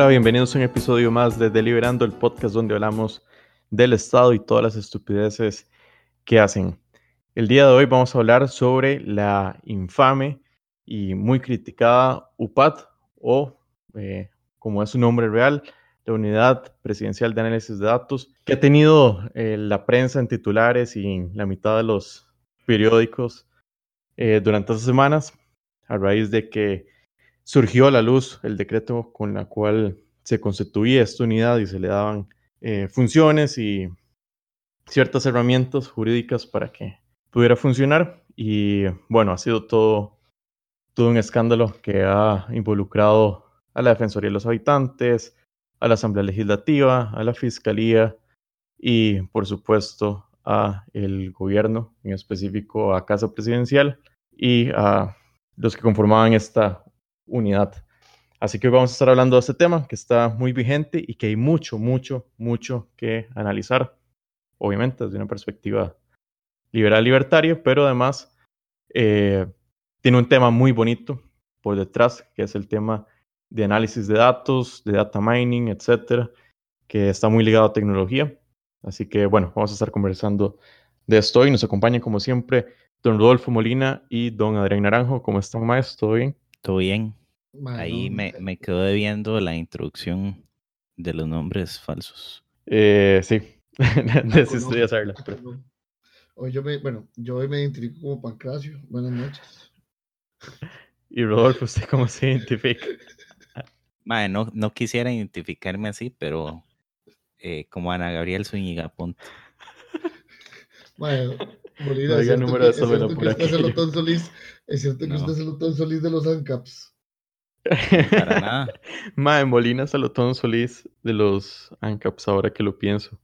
Hola, bienvenidos a un episodio más de Deliberando, el podcast donde hablamos del Estado y todas las estupideces que hacen. El día de hoy vamos a hablar sobre la infame y muy criticada UPAD o, eh, como es su nombre real, la Unidad Presidencial de Análisis de Datos, que ha tenido eh, la prensa en titulares y en la mitad de los periódicos eh, durante estas semanas, a raíz de que surgió a la luz el decreto con la cual se constituía esta unidad y se le daban eh, funciones y ciertas herramientas jurídicas para que pudiera funcionar. Y bueno, ha sido todo, todo un escándalo que ha involucrado a la Defensoría de los Habitantes, a la Asamblea Legislativa, a la Fiscalía y por supuesto a el gobierno, en específico a Casa Presidencial y a los que conformaban esta unidad. Así que hoy vamos a estar hablando de este tema que está muy vigente y que hay mucho, mucho, mucho que analizar, obviamente desde una perspectiva liberal libertaria, pero además eh, tiene un tema muy bonito por detrás, que es el tema de análisis de datos, de data mining, etcétera, que está muy ligado a tecnología. Así que bueno, vamos a estar conversando de esto y nos acompaña como siempre don Rodolfo Molina y don Adrián Naranjo. ¿Cómo están, maestro? ¿Todo bien? Todo bien. Ahí me, me quedo debiendo la introducción de los nombres falsos. Eh, sí, desistí de hacerla. Hoy yo me, bueno, yo hoy me identifico como Pancracio. Buenas noches. Y Rodolfo, ¿usted cómo se identifica? Madre, no, no quisiera identificarme así, pero eh, como Ana Gabriel Zúñiga, punto. Madre, Molina, es es cierto por que usted es cierto que No. usted es el Otón Solís de los ANCAPs. Para nada. Mae, Molina Salotón Solís de los ANCAPs, ahora que lo pienso.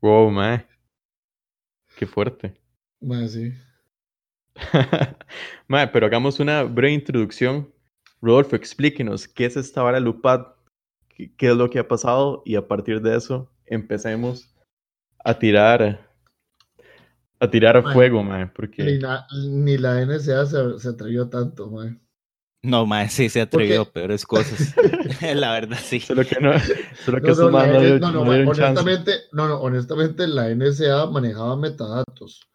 Wow, mae. Qué fuerte. Madre, sí. mae, pero hagamos una breve introducción. Rodolfo, explíquenos qué es esta vara Lupad, qué, es lo que ha pasado y a partir de eso empecemos a tirar a tirar a fuego, mae, Ni, porque na- ni la NSA se, se atrevió tanto, madre. No, mae, sí se atrevió a peores cosas. la verdad, sí. solo que no, solo que No, la más no, no, no, no honestamente, no, no, honestamente, la NSA manejaba metadatos.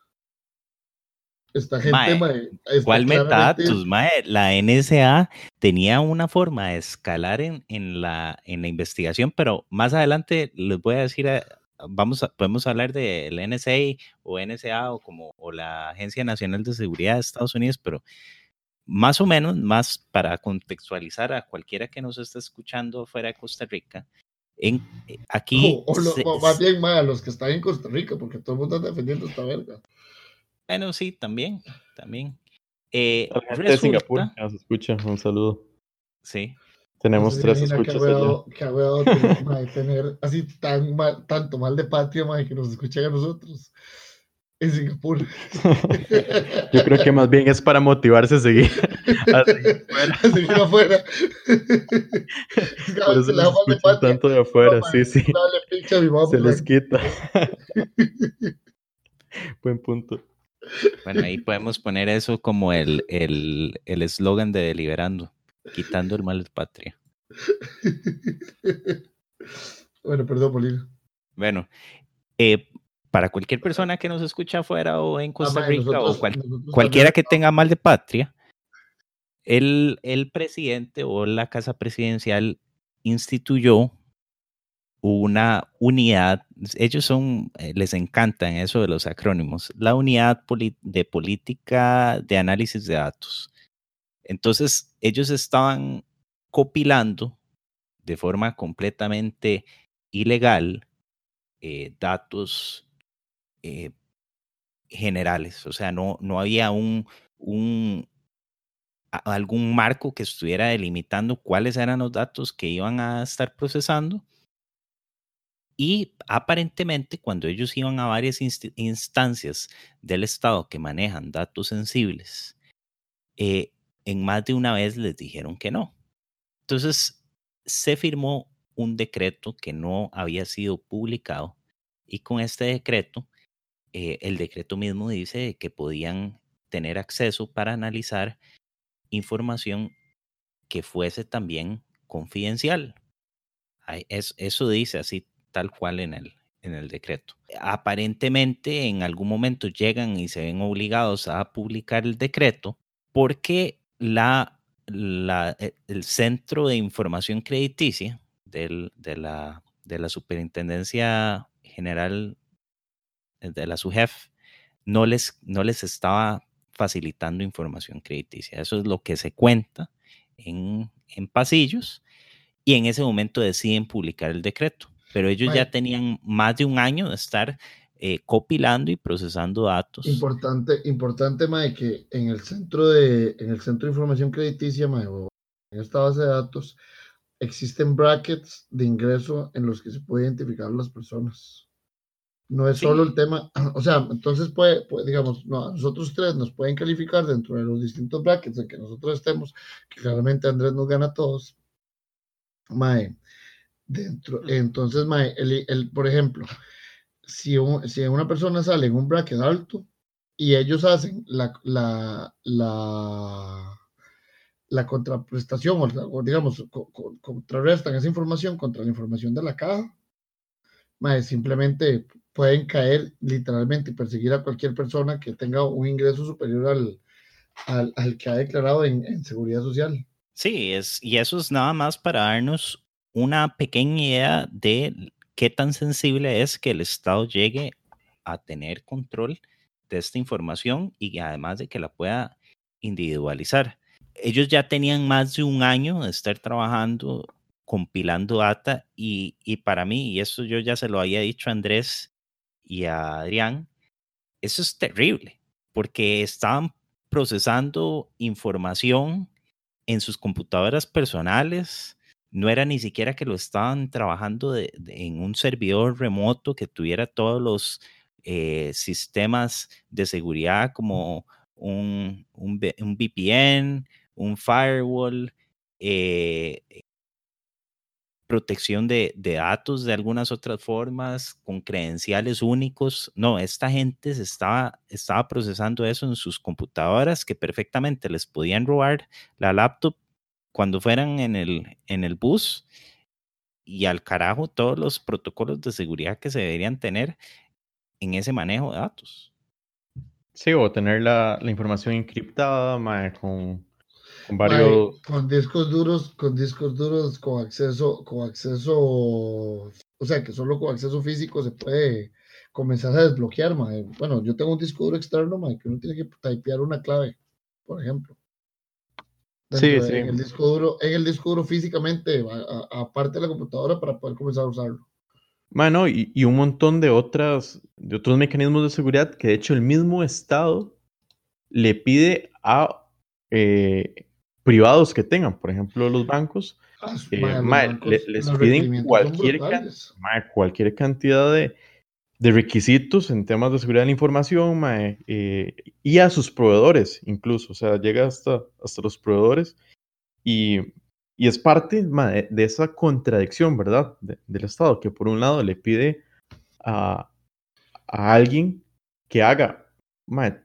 Esta gente, Mae, mae, ¿Cuál metadatos, mae? La NSA tenía una forma de escalar en, en, la, en la investigación, pero más adelante les voy a decir, eh, vamos a, podemos hablar de la NSA o NSA o como o la Agencia Nacional de Seguridad de Estados Unidos, pero más o menos, más para contextualizar a cualquiera que nos esté escuchando fuera de Costa Rica, en, eh, aquí... O, o lo- se- o más bien, mae, a los que están en Costa Rica, porque todo el mundo está defendiendo esta verga. Bueno, sí, también, también. Eh, A la gente de Singapur resulta- nos escucha, un saludo. Sí, Tenemos tres escuchas qué agüeado tener, así tan mal, tanto mal de mae, que nos escuchen a nosotros en Singapur. Yo creo que más bien es para motivarse a seguir. a seguir fuera. A seguir afuera. Por eso nos escuchan tanto de afuera, sí, sí. Dale pinche a mi mamá, Se les quita. Buen punto. Bueno, ahí podemos poner eso como el el el eslogan de Deliberando, quitando el mal de patria. Bueno, perdón, Molina. Bueno, eh, para cualquier persona que nos escucha afuera o en Costa Ah, mae, Rica nosotros- o cual- cualquiera que tenga mal de patria, el, el presidente o la casa presidencial instituyó una unidad, ellos son, eh, les encantan eso de los acrónimos, la unidad de política de análisis de datos. Entonces, ellos estaban copilando de forma completamente ilegal eh, datos eh, generales, o sea, no, no había un, un, algún marco que estuviera delimitando cuáles eran los datos que iban a estar procesando. Y aparentemente cuando ellos iban a varias instancias del Estado que manejan datos sensibles, eh, en más de una vez les dijeron que no. Entonces se firmó un decreto que no había sido publicado y con este decreto, eh, el decreto mismo dice que podían tener acceso para analizar información que fuese también confidencial. eso dice así tal cual en el, en el decreto. Aparentemente en algún momento llegan y se ven obligados a publicar el decreto porque la, e, el Centro de Información Crediticia del, de, la, de la Superintendencia General de la SUGEF no les, no les estaba facilitando información crediticia. Eso es lo que se cuenta en, en pasillos y en ese momento deciden publicar el decreto. Pero ellos ya tenían más de un año de estar eh, copilando y procesando datos. Importante, importante, Mae, que en el centro de, en el centro de información crediticia, Mae, en esta base de datos, existen brackets de ingreso en los que se puede identificar a las personas. No es solo el tema, o sea, entonces puede, digamos, no, a nosotros tres nos pueden calificar dentro de los distintos brackets en que nosotros estemos, que claramente Andrés nos gana a todos. Mae, dentro, entonces, Mae, el, el, por ejemplo, si, si una persona sale en un bracket alto y ellos hacen la, la, la, la contraprestación, o, digamos, contrarrestan esa información contra la información de la caja, simplemente pueden caer literalmente y perseguir a cualquier persona que tenga un ingreso superior al, al, que ha declarado en, en, seguridad social. Sí, es, y eso es nada más para darnos una pequeña idea de qué tan sensible es que el Estado llegue a tener control de esta información y además de que la pueda individualizar. Ellos ya tenían más de un año de estar trabajando, compilando data y, y para mí, y eso yo ya se lo había dicho a Andrés y a Adrián, eso es terrible, porque estaban procesando información en sus computadoras personales, no era ni siquiera que lo estaban trabajando en un servidor remoto que tuviera todos los eh, sistemas de seguridad como un, un, VPN, un firewall, eh, protección de, de, datos de algunas otras formas, con credenciales únicos. No, esta gente se estaba, estaba procesando eso en sus computadoras que perfectamente les podían robar la laptop cuando fueran en el, en el bus y al carajo todos los protocolos de seguridad que se deberían tener en ese manejo de datos. Sí, o tener la, la información encriptada, con, con varios... con discos duros, con discos duros, con acceso, con acceso, o sea, que solo con acceso físico se puede comenzar a desbloquear, Bueno, yo tengo un disco duro externo, que uno tiene que typear una clave, por ejemplo. Sí, sí. En el disco duro, en el disco duro físicamente, aparte de la computadora, para poder comenzar a usarlo. Bueno, y, y, un montón de otras, de otros mecanismos de seguridad que de hecho el mismo Estado le pide a eh, privados que tengan, por ejemplo, los bancos, ah, eh, les piden cualquier, cualquier cantidad de, de requisitos en temas de seguridad de la información eh, y a sus proveedores incluso, o sea, llega hasta, hasta los proveedores y, y es parte de, esa contradicción, ¿verdad? del Estado, que por un lado le pide a, a alguien que haga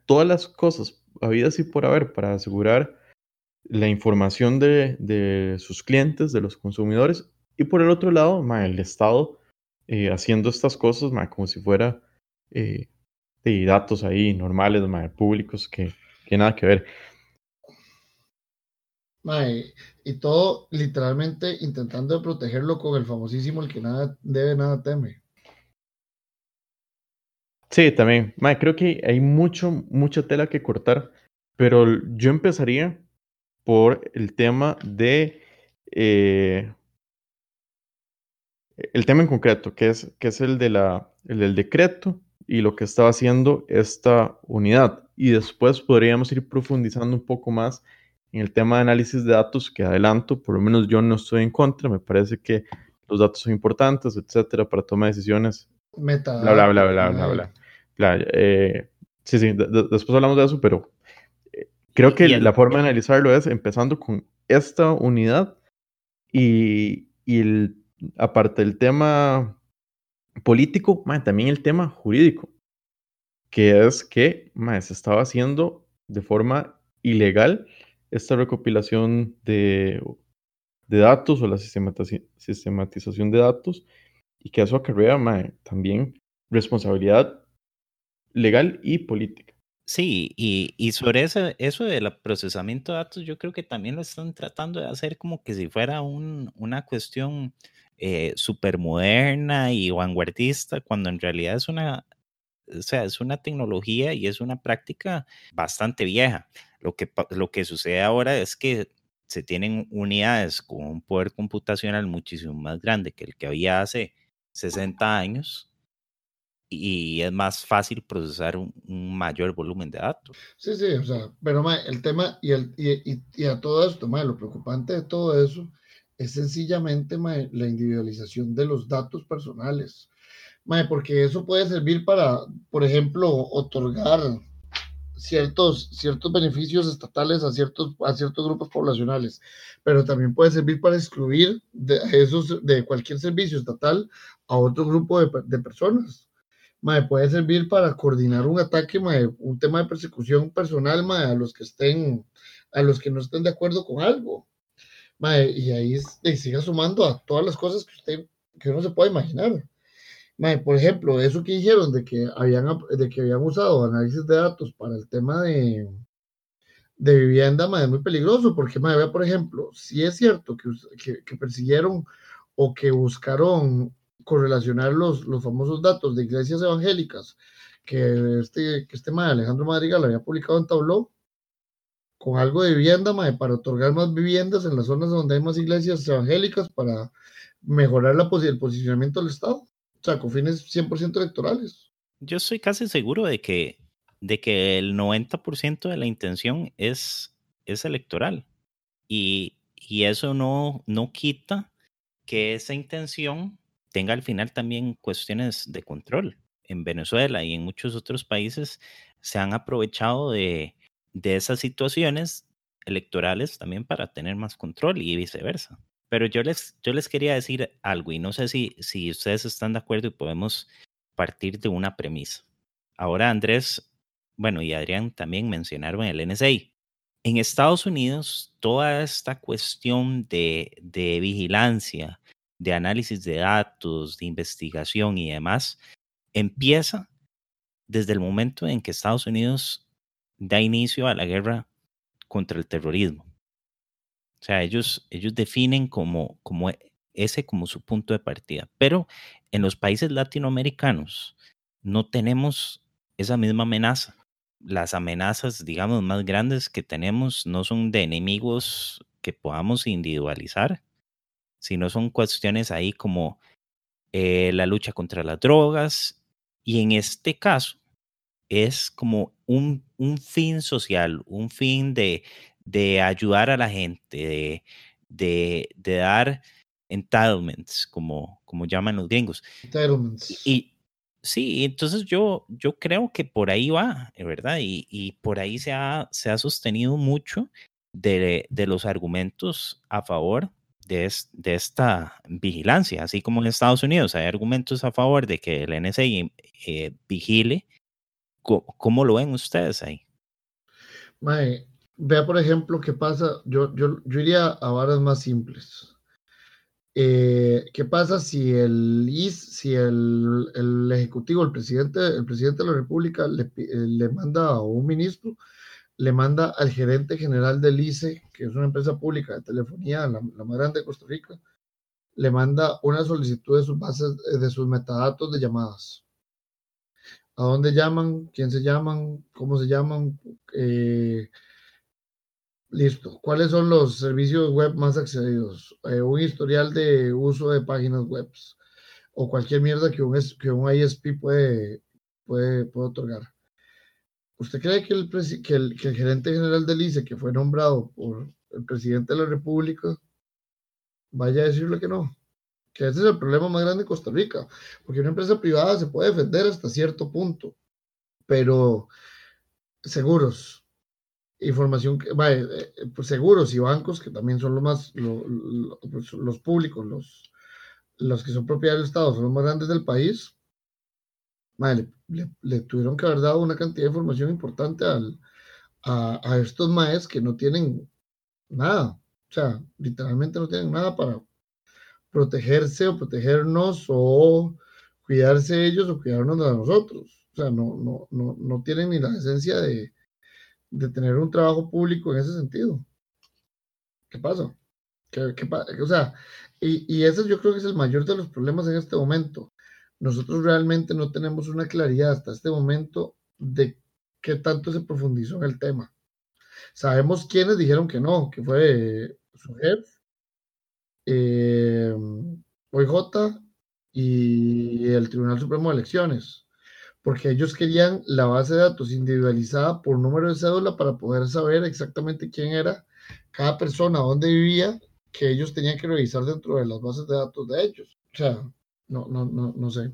todas las cosas habidas y por haber para asegurar la información de, de sus clientes, de los consumidores, y por el otro lado, el Estado eh, haciendo estas cosas como si fuera eh, de datos ahí normales, públicos, que, que, nada que ver. y todo literalmente intentando protegerlo con el famosísimo el que nada debe, nada teme. Sí, también. creo que hay mucho, mucha tela que cortar, pero yo empezaría por el tema de eh, el tema en concreto, que es, que es el, de la, el del decreto y lo que estaba haciendo esta unidad. Y después podríamos ir profundizando un poco más en el tema de análisis de datos, que adelanto, por lo menos yo no estoy en contra, me parece que los datos son importantes, etcétera, para toma de decisiones. Meta. Bla, bla, bla, bla, bla, bla. Eh, sí, sí, después hablamos de eso, pero creo que la forma de analizarlo es empezando con esta unidad y, y el aparte del tema político, también el tema jurídico, que es que se estaba haciendo de forma ilegal esta recopilación de, de datos o la sistematización de datos y que eso acarrea también responsabilidad legal y política. Sí, y, y sobre eso, eso del procesamiento de datos, yo creo que también lo están tratando de hacer como que si fuera un, una cuestión eh, súper moderna y vanguardista, cuando en realidad es una, o sea, es una tecnología y es una práctica bastante vieja. Lo que, lo que sucede ahora es que se tienen unidades con un poder computacional muchísimo más grande que el que había hace 60 años y es más fácil procesar un, mayor volumen de datos. Sí, sí, o sea, pero el tema y, el, y, y, a todo esto, lo preocupante de todo eso es sencillamente la individualización de los datos personales. porque eso puede servir para, por ejemplo, otorgar ciertos, ciertos beneficios estatales a ciertos, a ciertos grupos poblacionales, pero también puede servir para excluir de, esos, de cualquier servicio estatal a otro grupo de, de personas puede servir para coordinar un ataque, un tema de persecución personal a los que estén, a los que no estén de acuerdo con algo. y ahí siga sumando a todas las cosas que usted, que uno se puede imaginar. por ejemplo, eso que dijeron de que habían, de que habían usado análisis de datos para el tema de, de vivienda, es muy peligroso, porque, vea, por ejemplo, si es cierto que, que persiguieron o que buscaron correlacionar los, los famosos datos de iglesias evangélicas que este, que este Alejandro Madrigal había publicado en Tableau con algo de vivienda para otorgar más viviendas en las zonas donde hay más iglesias evangélicas para mejorar la, el posicionamiento del Estado, o sea, con fines 100% electorales. Yo estoy casi seguro de que, de que el 90% de la intención es, es electoral y, y eso no, no quita que esa intención tenga al final también cuestiones de control. En Venezuela y en muchos otros países se han aprovechado de, de esas situaciones electorales también para tener más control y viceversa. Pero yo les, yo les quería decir algo y no sé si, si ustedes están de acuerdo y podemos partir de una premisa. Ahora Andrés, bueno, y Adrián también mencionaron el NSA. En Estados Unidos, toda esta cuestión de, de vigilancia, de análisis de datos, de investigación y demás, empieza desde el momento en que Estados Unidos da inicio a la guerra contra el terrorismo. O sea, ellos, ellos definen como, como e, ese como su punto de partida. Pero en los países latinoamericanos no tenemos esa misma amenaza. Las amenazas, digamos, más grandes que tenemos no son de enemigos que podamos individualizar, sino son cuestiones ahí como eh, la lucha contra las drogas y en este caso es como un, un fin social, un fin de, de, ayudar a la gente, de, de, de dar entitlements, como, como llaman los gringos. Entitlements. Y, sí, entonces yo, yo creo que por ahí va, ¿verdad? Y, y por ahí se ha, se ha sostenido mucho de, de los argumentos a favor de, esta vigilancia, así como en Estados Unidos hay argumentos a favor de que el NSA eh, vigile. ¿Cómo, lo ven ustedes ahí? vea, por ejemplo, qué pasa. Yo, yo, yo iría a varas más simples. Eh, ¿Qué pasa si el si el, el, ejecutivo, el presidente, el presidente de la República le, le manda a un ministro le manda al gerente general del ICE, que es una empresa pública de telefonía, la, más grande de Costa Rica, le manda una solicitud de sus bases, eh, de sus metadatos de llamadas. ¿A dónde llaman? ¿Quién se llaman? ¿Cómo se llaman? Eh, listo. ¿Cuáles son los servicios web más accedidos? Eh, un historial de uso de páginas web o cualquier mierda que un, que un ISP puede, puede, puede otorgar. ¿Usted cree que el, que el, que el gerente general del ICE, que fue nombrado por el presidente de la República, vaya a decirle que no? Que ese es el problema más grande de Costa Rica, porque una empresa privada se puede defender hasta cierto punto, pero seguros, información, vaya, eh, pues seguros y bancos, que también son los más, pues los públicos, los, los que son propiedad del Estado, son los más grandes del país, le, tuvieron que haber dado una cantidad de información importante al, a, estos maes que no tienen nada. O sea, literalmente no tienen nada para protegerse o protegernos o cuidarse ellos o cuidarnos de nosotros. O sea, no, no, no, no tienen ni la esencia de, de tener un trabajo público en ese sentido. ¿Qué pasa? ¿Qué, qué o sea, y, y ese yo creo que es el mayor de los problemas en este momento. Nosotros realmente no tenemos una claridad hasta este momento de qué tanto se profundizó en el tema. Sabemos quiénes dijeron que no, que fue su jefe, eh, OIJ y el Tribunal Supremo de Elecciones, porque ellos querían la base de datos individualizada por número de cédula para poder saber exactamente quién era cada persona, dónde vivía, que ellos tenían que revisar dentro de las bases de datos de ellos. O sea, no, no, no, no sé.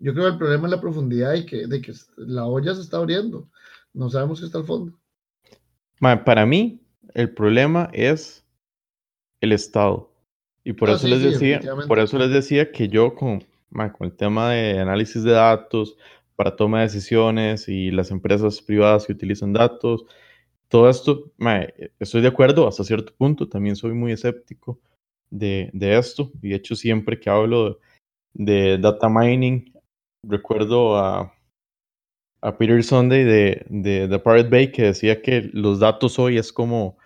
Yo creo que el problema es la profundidad y que, de que la olla se está abriendo. No sabemos qué está al fondo. Para mí, el problema es el Estado. Y por, ah, eso, les decía, por eso les decía que yo con, con el tema de análisis de datos para toma de decisiones y las empresas privadas que utilizan datos, todo esto, estoy de acuerdo hasta cierto punto, también soy muy escéptico de, de esto. Y de hecho siempre que hablo de, de data mining, recuerdo a, a Peter Sunday de, de, de Pirate Bay que decía que los datos hoy es como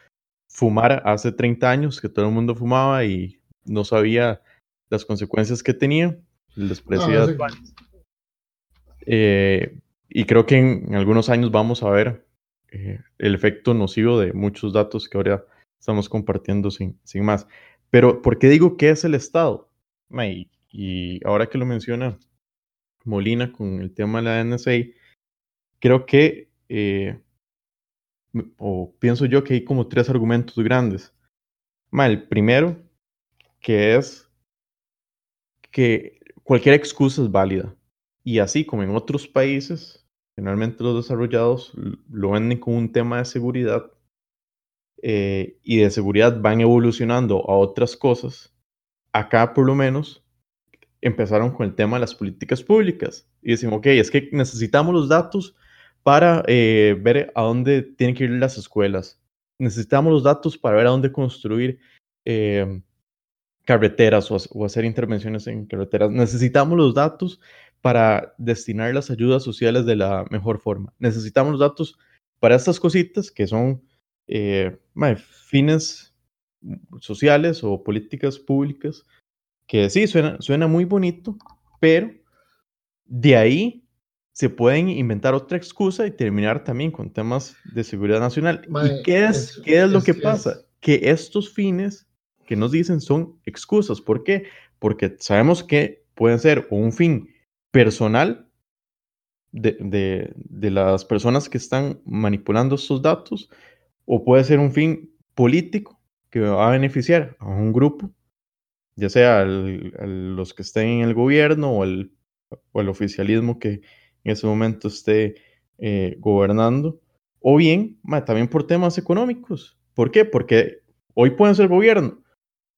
fumar hace 30 años, que todo el mundo fumaba y no sabía las consecuencias que tenía, el desprecio eh, y creo que en, algunos años vamos a ver eh, el efecto nocivo de muchos datos que ahora estamos compartiendo sin, sin más. Pero, ¿por qué digo que es el Estado? Y, ahora que lo menciona Molina con el tema de la NSA, creo que, eh, o pienso yo que hay como tres argumentos grandes. el primero, que es que cualquier excusa es válida. Y así como en otros países, generalmente los desarrollados lo venden como un tema de seguridad eh, y de seguridad van evolucionando a otras cosas. Acá por lo menos empezaron con el tema de las políticas públicas y decimos, ok, es que necesitamos los datos para eh, ver a dónde tienen que ir las escuelas. Necesitamos los datos para ver a dónde construir eh, carreteras o, hacer intervenciones en carreteras. Necesitamos los datos para destinar las ayudas sociales de la mejor forma. Necesitamos los datos para estas cositas que son eh, fines sociales o políticas públicas, que sí, suena, suena muy bonito, pero de ahí se pueden inventar otra excusa y terminar también con temas de seguridad nacional. ¿Y qué es, qué es lo que pasa? Que estos fines que nos dicen son excusas. ¿Por qué? Porque sabemos que pueden ser un fin personal de, de, de las personas que están manipulando estos datos o puede ser un fin político que va a beneficiar a un grupo, ya sea los que estén en el gobierno o el, oficialismo que, en ese momento esté eh, gobernando, o bien también por temas económicos. ¿Por qué? Porque hoy pueden ser gobierno,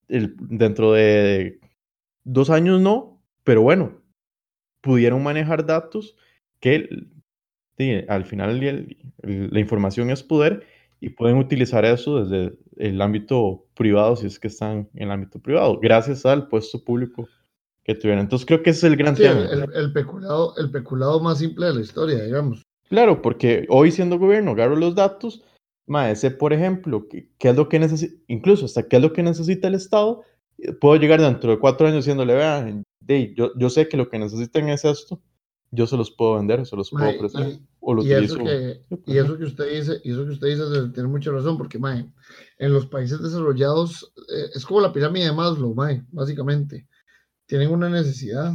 dentro de dos años no, pero bueno, pudieron manejar datos que al final la información es poder y pueden utilizar eso desde el ámbito privado si es que están en el ámbito privado, gracias al puesto público que tuvieron. Entonces creo que ese es el gran tema. El, peculado, el peculado más simple de la historia, digamos. Claro, porque hoy siendo gobierno agarro los datos, ese por ejemplo, ¿qué, es lo que necesita, incluso hasta qué es lo que necesita el Estado, puedo llegar dentro de cuatro años diciéndole, vean, yo, yo sé que lo que necesitan es esto, yo se los puedo vender, se los puedo ofrecer. Y, o y eso, que, y eso que usted dice, y eso que usted dice tiene mucha razón, porque en los países desarrollados eh, es como la pirámide de Maslow, básicamente tienen una necesidad.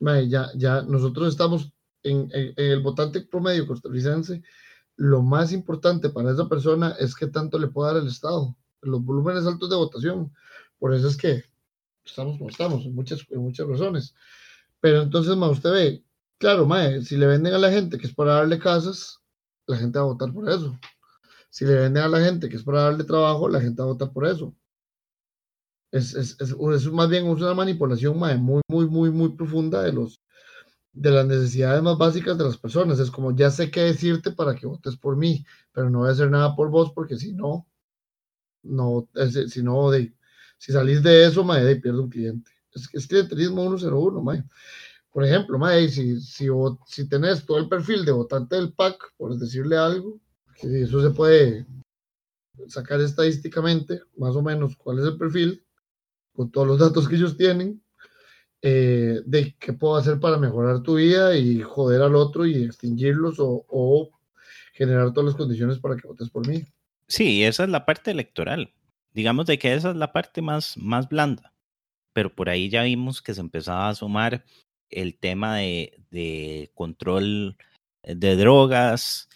ya, ya nosotros estamos en, el votante promedio costarricense. Lo más importante para esa persona es que tanto le puede dar el Estado, los volúmenes altos de votación. Por eso es que estamos como estamos, en muchas, muchas razones. Pero entonces, ma, usted ve, claro, ma, si le venden a la gente que es para darle casas, la gente va a votar por eso. Si le venden a la gente que es para darle trabajo, la gente va a votar por eso. Es, es, es, es más bien una manipulación muy, muy, muy, muy profunda de, los, de las necesidades más básicas de las personas. Es como, ya sé qué decirte para que votes por mí, pero no voy a hacer nada por vos porque si no, no, si no, de, si salís de eso, mae, de, pierde un cliente. Es, es clientelismo 101, mae. Por ejemplo, mae, si, si, si tenés todo el perfil de votante del PAC, por decirle algo, eso se puede sacar estadísticamente, más o menos, cuál es el perfil, con todos los datos que ellos tienen, eh, de qué puedo hacer para mejorar tu vida y joder al otro y extinguirlos o, generar todas las condiciones para que votes por mí. Sí, esa es la parte electoral. Digamos de que esa es la parte más, más blanda. Pero por ahí ya vimos que se empezaba a sumar el tema de, de control de drogas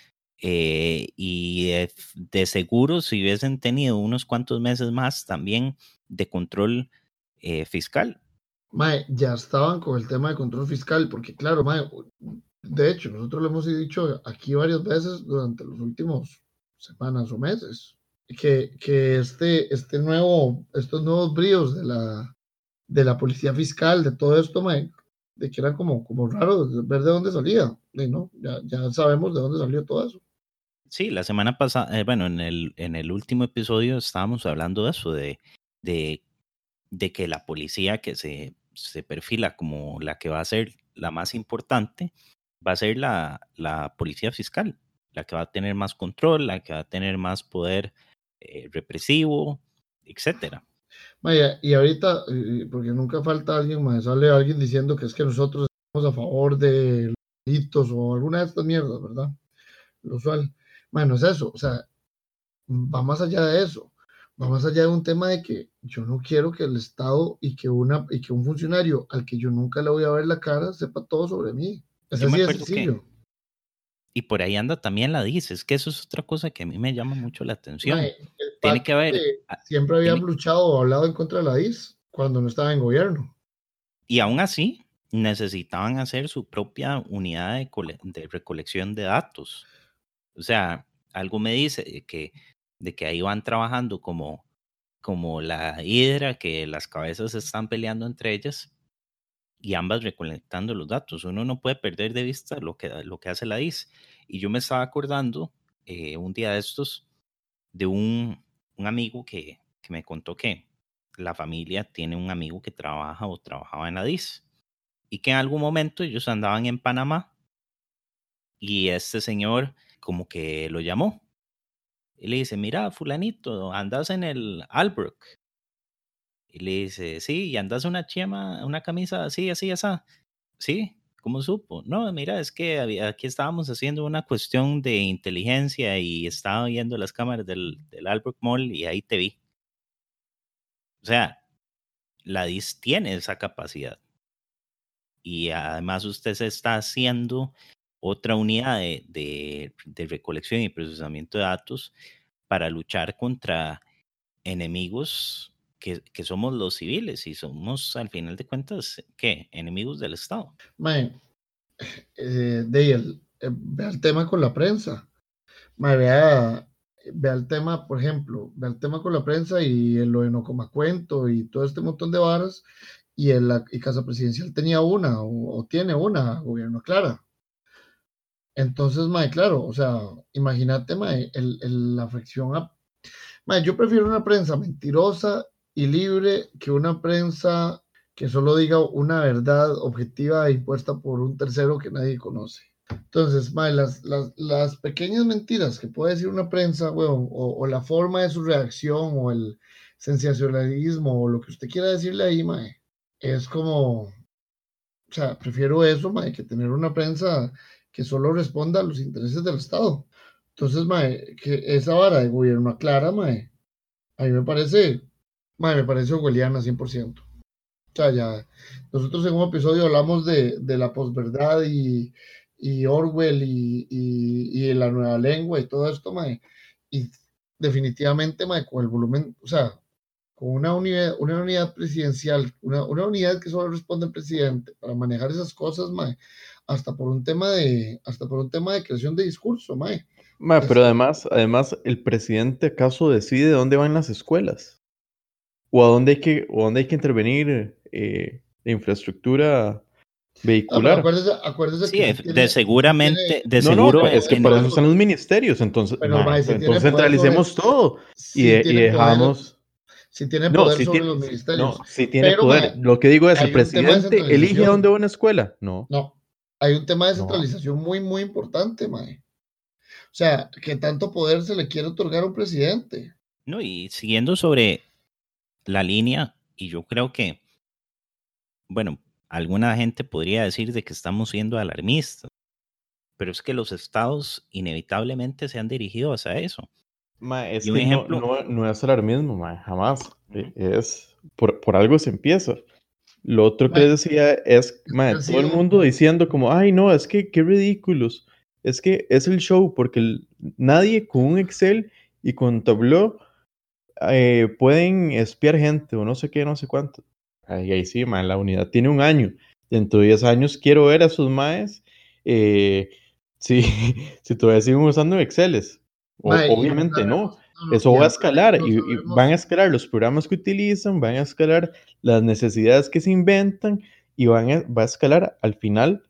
eh, y de, seguro si hubiesen tenido unos cuantos meses más también de control eh, fiscal. Mae, ya estaban con el tema de control fiscal, porque claro, mae, de hecho, nosotros lo hemos dicho aquí varias veces durante los últimos semanas o meses, que, que este, este nuevo, estos nuevos bríos de la, de la policía fiscal, de todo esto, mae, de que era como, como raro ver de dónde salía, ¿no? Ya, ya sabemos de dónde salió todo eso. Sí, la semana pasada, eh, bueno, en el, en el último episodio estábamos hablando de eso, de, de, de que la policía que se se perfila como la que va a ser la más importante, va a ser la, la policía fiscal, la que va a tener más control, la que va a tener más poder eh, represivo, etcétera. Vaya, y ahorita, porque nunca falta alguien, más sale alguien diciendo que es que nosotros estamos a favor de los delitos o alguna de estas mierdas, ¿verdad? Lo usual. Bueno, es eso, o sea, va más allá de eso va más allá de un tema de que yo no quiero que el Estado y que, una, y que un funcionario al que yo nunca le voy a ver la cara sepa todo sobre mí. Es así de sencillo. y por ahí anda también la dices, que eso es otra cosa que a mí me llama mucho la atención. Tiene que haber. Siempre había luchado o hablado en contra de la DIS cuando no estaba en gobierno. Y aún así, necesitaban hacer su propia unidad de, de recolección de datos. O sea, algo me dice que de que ahí van trabajando como, como la hidra, que las cabezas están peleando entre ellas y ambas recolectando los datos. Uno no puede perder de vista lo que, lo que hace la DIS. Y yo me estaba acordando eh, un día de estos de un, un amigo que, que me contó que la familia tiene un amigo que trabaja o trabajaba en la y que en algún momento ellos andaban en Panamá y este señor como que lo llamó y le dice, mira, fulanito, andas en el Albrook. Y le dice, sí, y andas una chema, una camisa así, así, así. Sí, ¿cómo supo? No, mira, es que aquí estábamos haciendo una cuestión de inteligencia y estaba viendo las cámaras del, del Albrook Mall y ahí te vi. O sea, la DIS tiene esa capacidad. Y además usted se está haciendo otra unidad de, recolección y procesamiento de datos para luchar contra enemigos que, somos los civiles y somos, al final de cuentas, ¿qué? Enemigos del Estado. Man, eh, de eh, vea el tema con la prensa. vea, el tema, por ejemplo, vea el tema con la prensa y lo de no coma cuento y todo este montón de varas. Y, el, la Casa Presidencial tenía una o tiene una, gobierno clara entonces, mae, claro, o sea, imagínate, mae, el, la fricción. A... Mae, yo prefiero una prensa mentirosa y libre que una prensa que solo diga una verdad objetiva e impuesta por un tercero que nadie conoce. Entonces, mae, las, las, las pequeñas mentiras que puede decir una prensa, bueno, o, o, la forma de su reacción, o el sensacionalismo, o lo que usted quiera decirle ahí, mae, es como, o sea, prefiero eso, mae, que tener una prensa que solo responda a los intereses del Estado. Entonces, mae, que esa vara de gobierno aclara, mae, a mí me parece, me parece orwelliana 100%. O sea, ya, nosotros en un episodio hablamos de, de la posverdad y, y Orwell y, y, y, la nueva lengua y todo esto, mae, y definitivamente, mae, con el volumen, o sea, con una unidad, una unidad presidencial, una, una unidad que solo responde al presidente para manejar esas cosas, mae, hasta por un tema de, hasta por un tema de creación de discurso, mae. pero este además, además, el presidente acaso decide dónde van las escuelas o a dónde hay que, o dónde hay que intervenir eh, la infraestructura vehicular. acuérdese, acuérdese Sí, que de, si tiene- seguramente, tiene- de no, seguro no, es es que por no- eso están los ministerios, entonces, Pero, ma, si centralicemos todo sí y, y tiene poder- dejamos... si tiene No, poder si sobre tiene, los ministerios. no, si tiene Pero, poder. Lo que digo es, ¿el de presidente elige a dónde va una escuela? No. No, hay un tema de No. centralización muy, muy importante, mae. O sea, que tanto poder se le quiere otorgar a un presidente. No, y siguiendo sobre la línea, y yo creo que, bueno, alguna gente podría decir de que estamos siendo alarmistas, pero es que los estados inevitablemente se han dirigido hacia eso. Ma, es Y un que no- ejemplo- no, no es alarmismo, ma, jamás. E- Es por, por algo se empieza. Lo otro que Ma, les decía es, ma, todo el mundo diciendo como, ay, no, es que qué ridículos. Es que es el show, porque el- nadie con un Excel y con Tableau eh, pueden espiar gente o no sé qué, no sé cuánto. Ahí, ahí sí, ma, la unidad tiene un año. Dentro de 10 años quiero ver a sus maes eh, si, si todavía siguen usando y obviamente no. Eso va a escalar y, y van a escalar los programas que utilizan, van a escalar las necesidades que se inventan y van a, va a escalar al final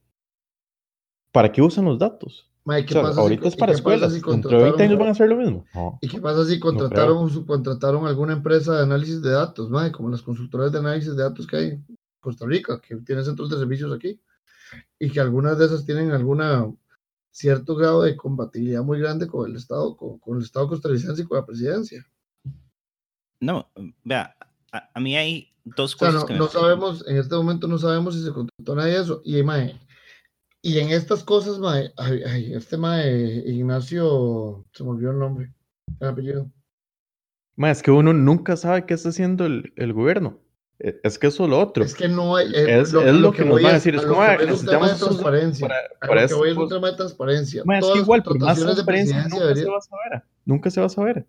para qué usan los datos. Mae, O ¿qué sea, pasa si- ahorita es y para qué escuelas, si dentro de 20 años contrataron- van a hacer lo mismo. No. ¿Y qué pasa si contrataron o subcontrataron alguna empresa de análisis de datos, mae, como las consultoras de análisis de datos que hay en Costa Rica, que tienen centros de servicios aquí, y que algunas de esas tienen alguna cierto grado de compatibilidad muy grande con el Estado, con, con el Estado costarricense y con la presidencia. No, vea, a, a mí hay dos O sea, cosas no, que no sabemos, en este momento no sabemos si se contrató nada de eso. Y, mae, y en estas cosas, mae, ay, ay, este mae, Ignacio, se me olvidó el nombre, el apellido. Ma, es que uno nunca sabe qué está haciendo el, el gobierno. E- Es que eso es lo otro. Es que no hay. eh, Es- es lo que nos van a decir, es como, que voy es un tema necesitamos de transparencia. para- A para lo que voy es un tema de transparencia. Ma, es Todas igual, por más transparencia nunca se va a saber. Nunca se va a saber.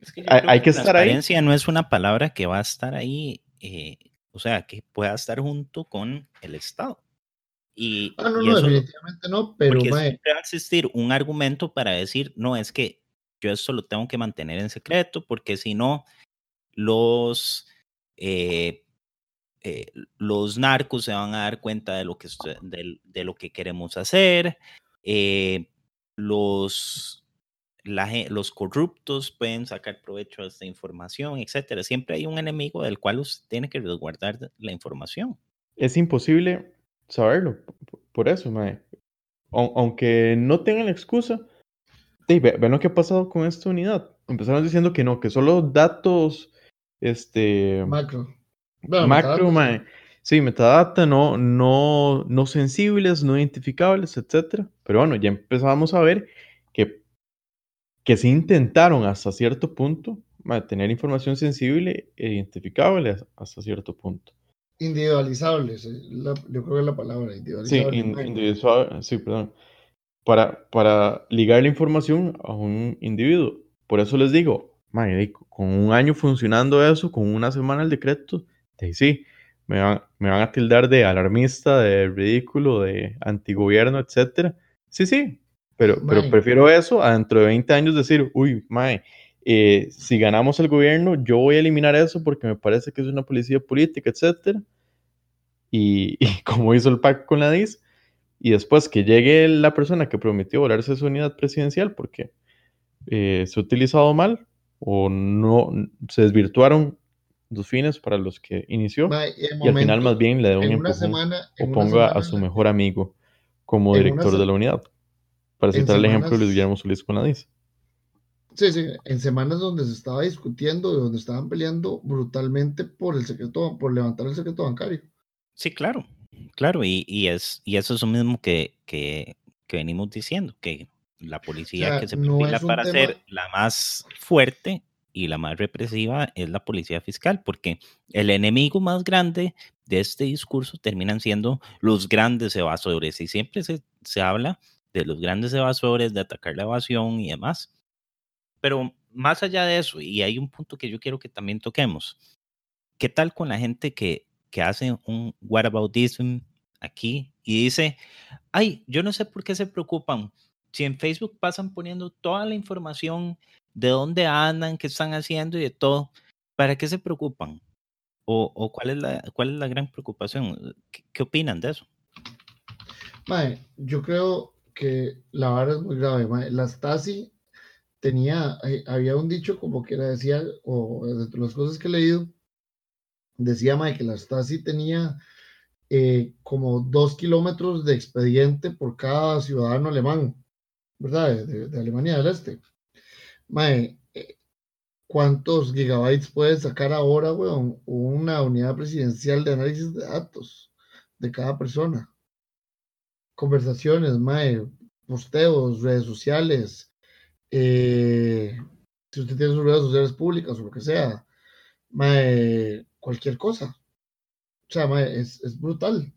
Es que hay que estar ahí. Transparencia no es una palabra que va a estar ahí, eh, o sea, que pueda estar junto con el Estado. Y, Ah, no, y no, eso- definitivamente no, pero porque mae, siempre va a existir un argumento para decir, no, es que yo esto lo tengo que mantener en secreto, porque si no, los, eh, eh, los narcos se van a dar cuenta de lo que, del- de, lo que queremos hacer, eh, los, la los corruptos pueden sacar provecho de esta información, etcétera. Siempre hay un enemigo del cual usted tiene que resguardar la información. Es imposible saberlo. Por eso, mae. Aunque no tengan la excusa. sí, ve- Ven lo que ha pasado con esta unidad. Empezaron diciendo que no, que solo datos este, macro. Bueno, macro, mae. Sí, metadata, no, no, no sensibles, no identificables, etcétera. Pero bueno, ya empezamos a ver que, que sí intentaron hasta cierto punto mae, tener información sensible e identificable hasta cierto punto. Individualizables, eh, la- yo creo que es la palabra, Sí, individualizables. in- individual- sí, perdón. Para, para ligar la información a un individuo. Por eso les digo, de- con un año funcionando eso, con una semana el decreto, de, sí, me van, me van a tildar de alarmista, de ridículo, de antigobierno, etcétera. Sí, sí, pero, pero prefiero eso a dentro de 20 años decir, uy, mae, eh, si ganamos el gobierno, yo voy a eliminar eso porque me parece que es una policía política, etcétera. Y, y como hizo el PAC con la DIS, y después que llegue la persona que prometió volarse su unidad presidencial porque eh, se ha utilizado mal o no se desvirtuaron los fines para los que inició Mae, y, y al final más bien le dé un empujón semana, o ponga a su mejor amigo como una director de la unidad. Para citar el ejemplo de Luis Guillermo Solís con la DIS. Sí, sí, en semanas donde se estaba discutiendo, donde estaban peleando brutalmente por el secreto, por levantar el secreto bancario. Sí, claro, claro, y, y es, y eso es lo mismo que, que, que venimos diciendo, que la policía sea, que se perfila para tema- ser la más fuerte y la más represiva es la policía fiscal, porque el enemigo más grande de este discurso terminan siendo los grandes evasores, y siempre se, se habla de los grandes evasores, de atacar la evasión y demás. Pero más allá de eso, y hay un punto que yo quiero que también toquemos, ¿qué tal con la gente que, que hace un whataboutism aquí y dice, ay, yo no sé por qué se preocupan? Si en Facebook pasan poniendo toda la información de dónde andan, qué están haciendo y de todo, ¿para qué se preocupan? o, cuál, es la, cuál es la gran preocupación? ¿Qué, opinan de eso? Mae, yo creo que la vara es muy grave. Mae. La Stasi tenía, eh, había un dicho como que era, decía, o de las cosas que he leído, decía Mae, que la Stasi tenía eh, como dos kilómetros de expediente por cada ciudadano alemán, ¿verdad? De, Alemania del Este. Mae, eh, ¿cuántos gigabytes puede sacar ahora, weón, una unidad presidencial de análisis de datos de cada persona? Conversaciones, mae, posteos, redes sociales, eh, si usted tiene sus redes sociales públicas o lo que sea, cualquier cosa. O sea, es, brutal.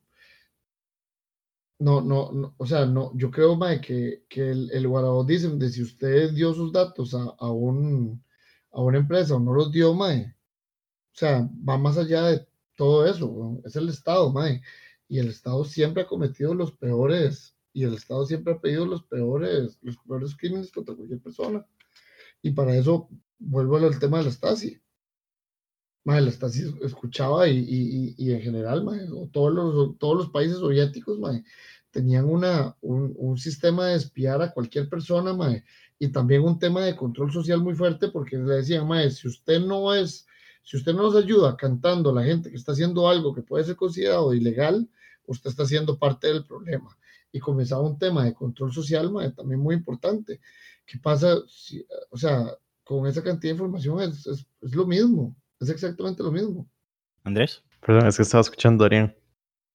No, no, no, o sea, no, yo creo, mae, que, que el, el dice de si usted dio sus datos a, a, un, a una empresa o no los dio, mae, o sea, va más allá de todo eso, es el Estado, mae, y el Estado siempre ha cometido los peores, y el Estado siempre ha pedido los peores, los peores crímenes contra cualquier persona, y para eso vuelvo al tema de la Stasi la Stasi escuchaba y, y, y, en general, todos, los, todos los países soviéticos tenían una, un, sistema de espiar a cualquier persona y también un tema de control social muy fuerte porque le decían, si usted no es, si usted no nos ayuda cantando a la gente que está haciendo algo que puede ser considerado ilegal, usted está siendo parte del problema. Y comenzaba un tema de control social también muy importante. ¿Qué pasa? Si, o sea, con esa cantidad de información es, es, es lo mismo. Es exactamente lo mismo. Andrés. Perdón, es que estaba escuchando a Adrián.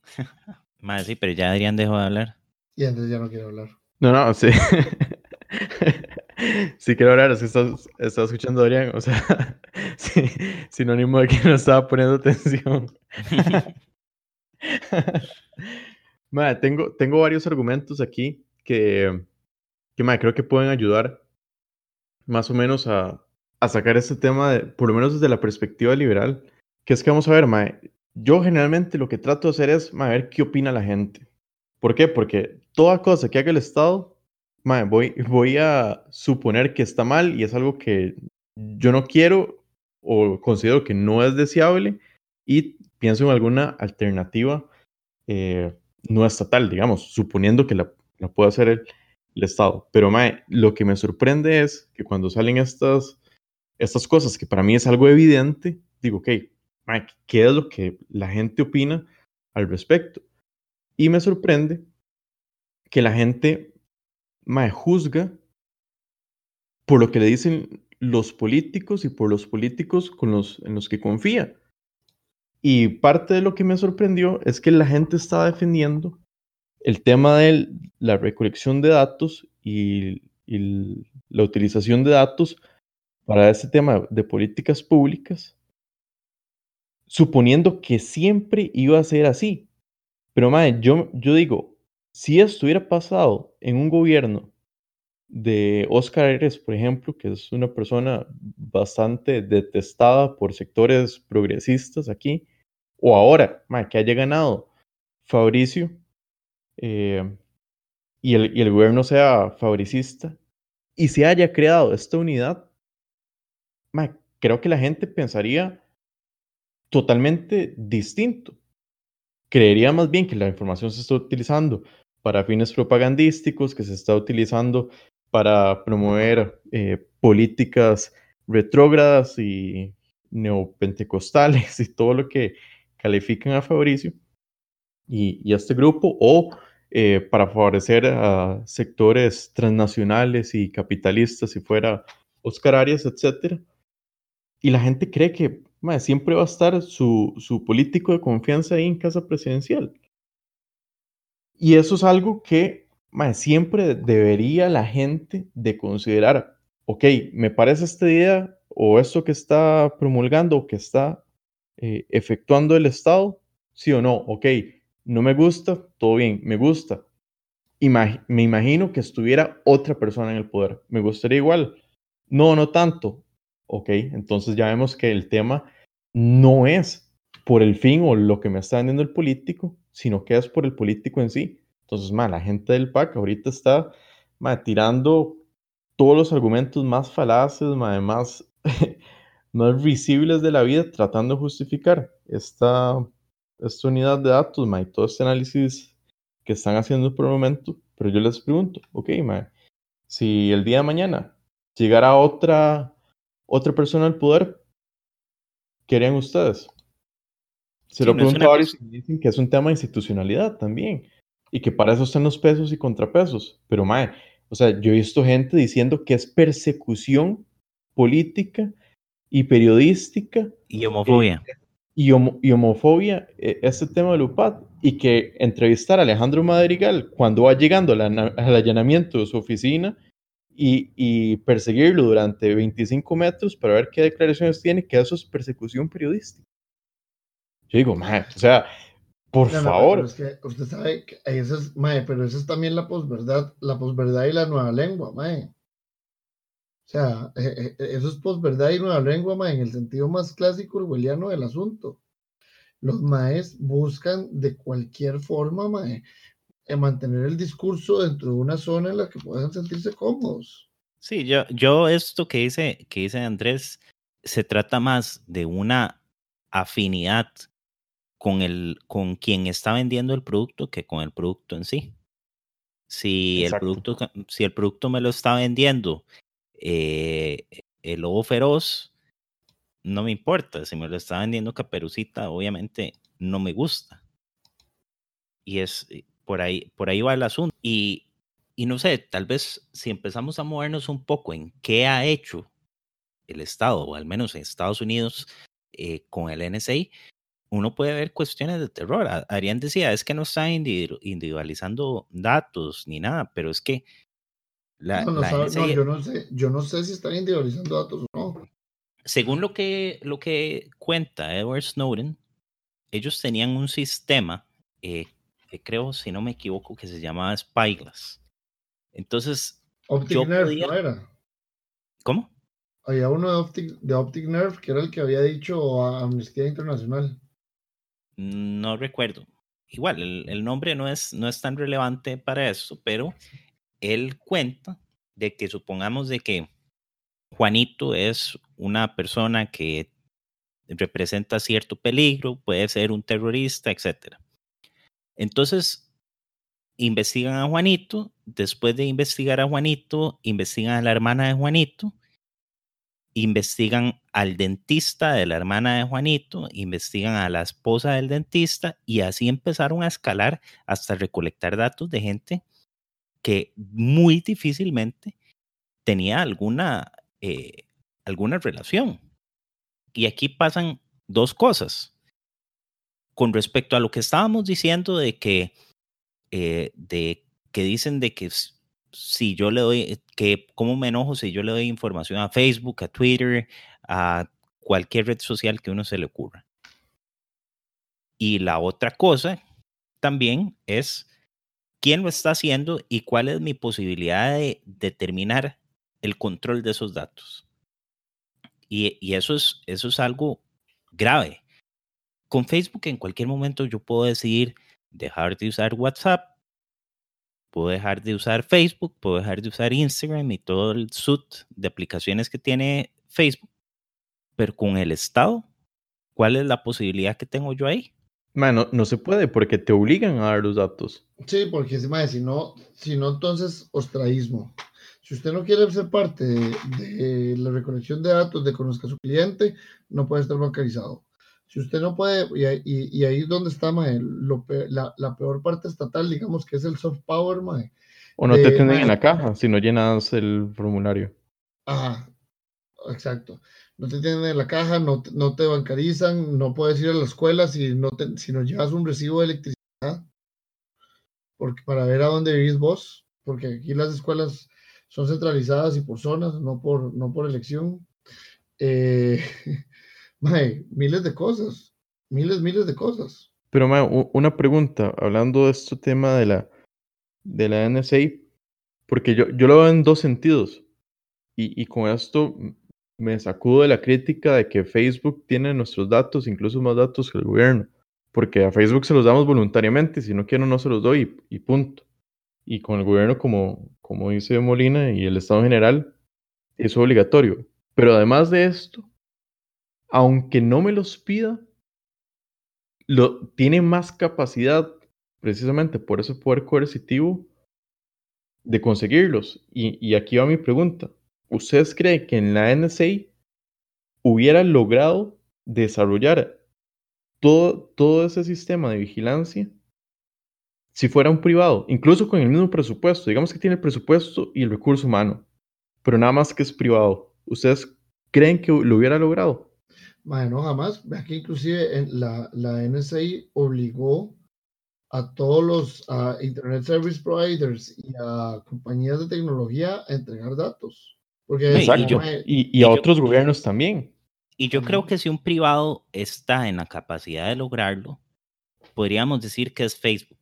Más sí, pero ya Adrián dejó de hablar. Y Andrés ya no quiere hablar. No, no, sí. sí quiero hablar, es que estás, escuchando a Adrián. O sea, sí, sinónimo de que no estaba poniendo atención. Madre, tengo, tengo varios argumentos aquí que, que madre, creo que pueden ayudar más o menos a, a sacar este tema, de, por lo menos desde la perspectiva liberal, que es que vamos a ver, mae, yo generalmente lo que trato de hacer es mae, ver qué opina la gente. ¿Por qué? Porque toda cosa que haga el Estado, mae, voy, voy a suponer que está mal y es algo que yo no quiero o considero que no es deseable y pienso en alguna alternativa eh, no estatal, digamos, suponiendo que la, la pueda hacer el, Estado. Pero mae, lo que me sorprende es que cuando salen estas estas cosas que para mí es algo evidente, digo, ok, Mike, ¿qué es lo que la gente opina al respecto? Y me sorprende que la gente me juzga por lo que le dicen los políticos y por los políticos con los, en los que confía. Y parte de lo que me sorprendió es que la gente estaba defendiendo el tema de la recolección de datos y, la utilización de datos para este tema de políticas públicas, suponiendo que siempre iba a ser así. Pero, madre, yo, yo digo, si esto hubiera pasado en un gobierno de Oscar Aires, por ejemplo, que es una persona bastante detestada por sectores progresistas aquí, o ahora, que haya ganado Fabricio eh, y, el, y el gobierno sea fabricista, y se haya creado esta unidad, creo que la gente pensaría totalmente distinto. Creería más bien que la información se está utilizando para fines propagandísticos, que se está utilizando para promover eh, políticas retrógradas y neopentecostales y todo lo que califican a Fabricio y, a este grupo, o eh, para favorecer a sectores transnacionales y capitalistas, si fuera Oscar Arias, etcétera. Y la gente cree que siempre va a estar su, su político de confianza ahí en casa presidencial. Y eso es algo que siempre debería la gente de considerar, ok, me parece esta idea o esto que está promulgando o que está eh, efectuando el Estado, sí o no, ok, no me gusta, todo bien, me gusta. me imagino que estuviera otra persona en el poder, me gustaría igual. No, no tanto. Ok, entonces ya vemos que el tema no es por el fin o lo que me está vendiendo el político, sino que es por el político en sí. Entonces, ma, la gente del PAC ahorita está tirando todos los argumentos más falaces, más, más visibles de la vida, tratando de justificar esta, esta unidad de datos, mae, todo este análisis que están haciendo por el momento, pero yo les pregunto, ok, mae, si el día de mañana llegara otra, otra persona al poder, ¿qué harían ustedes? Se lo pregunto a varios y dicen que es un tema de institucionalidad también, y que para eso están los pesos y contrapesos, pero mae, o sea, yo he visto gente diciendo que es persecución política y periodística. Y homofobia. Eh, y, homofobia, eh, este tema de UPAD, y que entrevistar a Alejandro Madrigal cuando va llegando al, allanamiento de su oficina y, perseguirlo durante 25 metros para ver qué declaraciones tiene, que eso es persecución periodística. Yo digo, man, o sea, por favor. es que usted sabe que eso es, mae, pero eso es también la posverdad, la posverdad y la nueva lengua, mae. O sea, eh, eh, eh, eso es posverdad y nueva lengua, mae, en el sentido más clásico orwelliano del asunto. Los maes buscan de cualquier forma, mae, mantener el discurso dentro de una zona en la que puedan sentirse cómodos. Sí, yo, yo esto que dice, que dice Andrés, se trata más de una afinidad con, el, con quien está vendiendo el producto que con el producto en sí. Si el, producto, si el producto me lo está vendiendo eh, el lobo feroz, no me importa. Si me lo está vendiendo Caperucita, obviamente no me gusta. Y es eh, por ahí, por ahí va el asunto. Y, y no sé, tal vez si empezamos a movernos un poco en qué ha hecho el Estado, o al menos en Estados Unidos, eh, con el NSA, uno puede ver cuestiones de terror. Arián decía, es que no está individualizando datos ni nada, pero es que la, no, yo, no sé, yo no sé si están individualizando datos o no. Según lo que, lo que cuenta Edward Snowden, ellos tenían un sistema, eh, que creo, si no me equivoco, que se llamaba Spyglass. Entonces, Optic Nerve, ¿no era? ¿Cómo? Había uno de Optic, de Optic Nerve que era el que había dicho a Amnistía Internacional. No recuerdo. Igual, el, nombre no es, no es tan relevante para eso, pero él cuenta de que supongamos de que Juanito es una persona que representa cierto peligro, puede ser un terrorista, etc. Entonces, investigan a Juanito, después de investigar a Juanito, investigan a la hermana de Juanito, investigan al dentista de la hermana de Juanito, investigan a la esposa del dentista y así empezaron a escalar hasta recolectar datos de gente que muy difícilmente tenía alguna, eh, alguna relación. Y aquí pasan dos cosas. Con respecto a lo que estábamos diciendo de que, eh, de que dicen de que si yo le doy, eh, que cómo me enojo si yo le doy información a Facebook, a Twitter, a cualquier red social que uno se le ocurra. Y la otra cosa también es quién lo está haciendo y cuál es mi posibilidad de determinar el control de esos datos. Y, y eso, es, eso es algo grave. Con Facebook en cualquier momento yo puedo decidir dejar de usar WhatsApp puedo dejar de usar Facebook, puedo dejar de usar Instagram y todo el suite de aplicaciones que tiene Facebook, pero con el Estado, ¿cuál es la posibilidad que tengo yo ahí? Bueno, no se puede porque te obligan a dar los datos. Sí, porque si no, si no, entonces ostraísmo. Si usted no quiere ser parte de, la recolección de datos de conozca a su cliente, no puede estar bancarizado. Si usted no puede, y, ahí es donde está, la, peor parte estatal, digamos que es el soft power, mae. O no te tienen en la caja si no llenas el formulario. Ajá, exacto. No te tienen en la caja, no, no te bancarizan, no puedes ir a la escuela si no, si no llevas un recibo de electricidad, porque para ver a dónde vivís vos, porque aquí las escuelas son centralizadas y por zonas, no por, no por elección. Eh, miles de cosas, miles, miles de cosas. Pero, una pregunta, hablando de este tema de la, de la NSA, porque yo, yo lo veo en dos sentidos. Y, y con esto me sacudo de la crítica de que Facebook tiene nuestros datos, incluso más datos que el gobierno. Porque a Facebook se los damos voluntariamente, si no quiero no se los doy y, punto. Y con el gobierno, como, como dice Molina, y el Estado en general, es obligatorio. Pero además de esto, aunque no me los pida, lo, tiene más capacidad, precisamente por ese poder coercitivo, de conseguirlos. Y, aquí va mi pregunta. ¿Ustedes creen que en la NSA hubiera logrado desarrollar todo, todo ese sistema de vigilancia si fuera un privado, incluso con el mismo presupuesto? Digamos que tiene el presupuesto y el recurso humano, pero nada más que es privado. ¿Ustedes creen que lo hubiera logrado? Bueno, jamás. Aquí inclusive la, la NSA obligó a todos los Internet Service Providers y a compañías de tecnología a entregar datos. Porque Exacto. Y, a otros gobiernos también. Y yo creo que si un privado está en la capacidad de lograrlo, podríamos decir que es Facebook.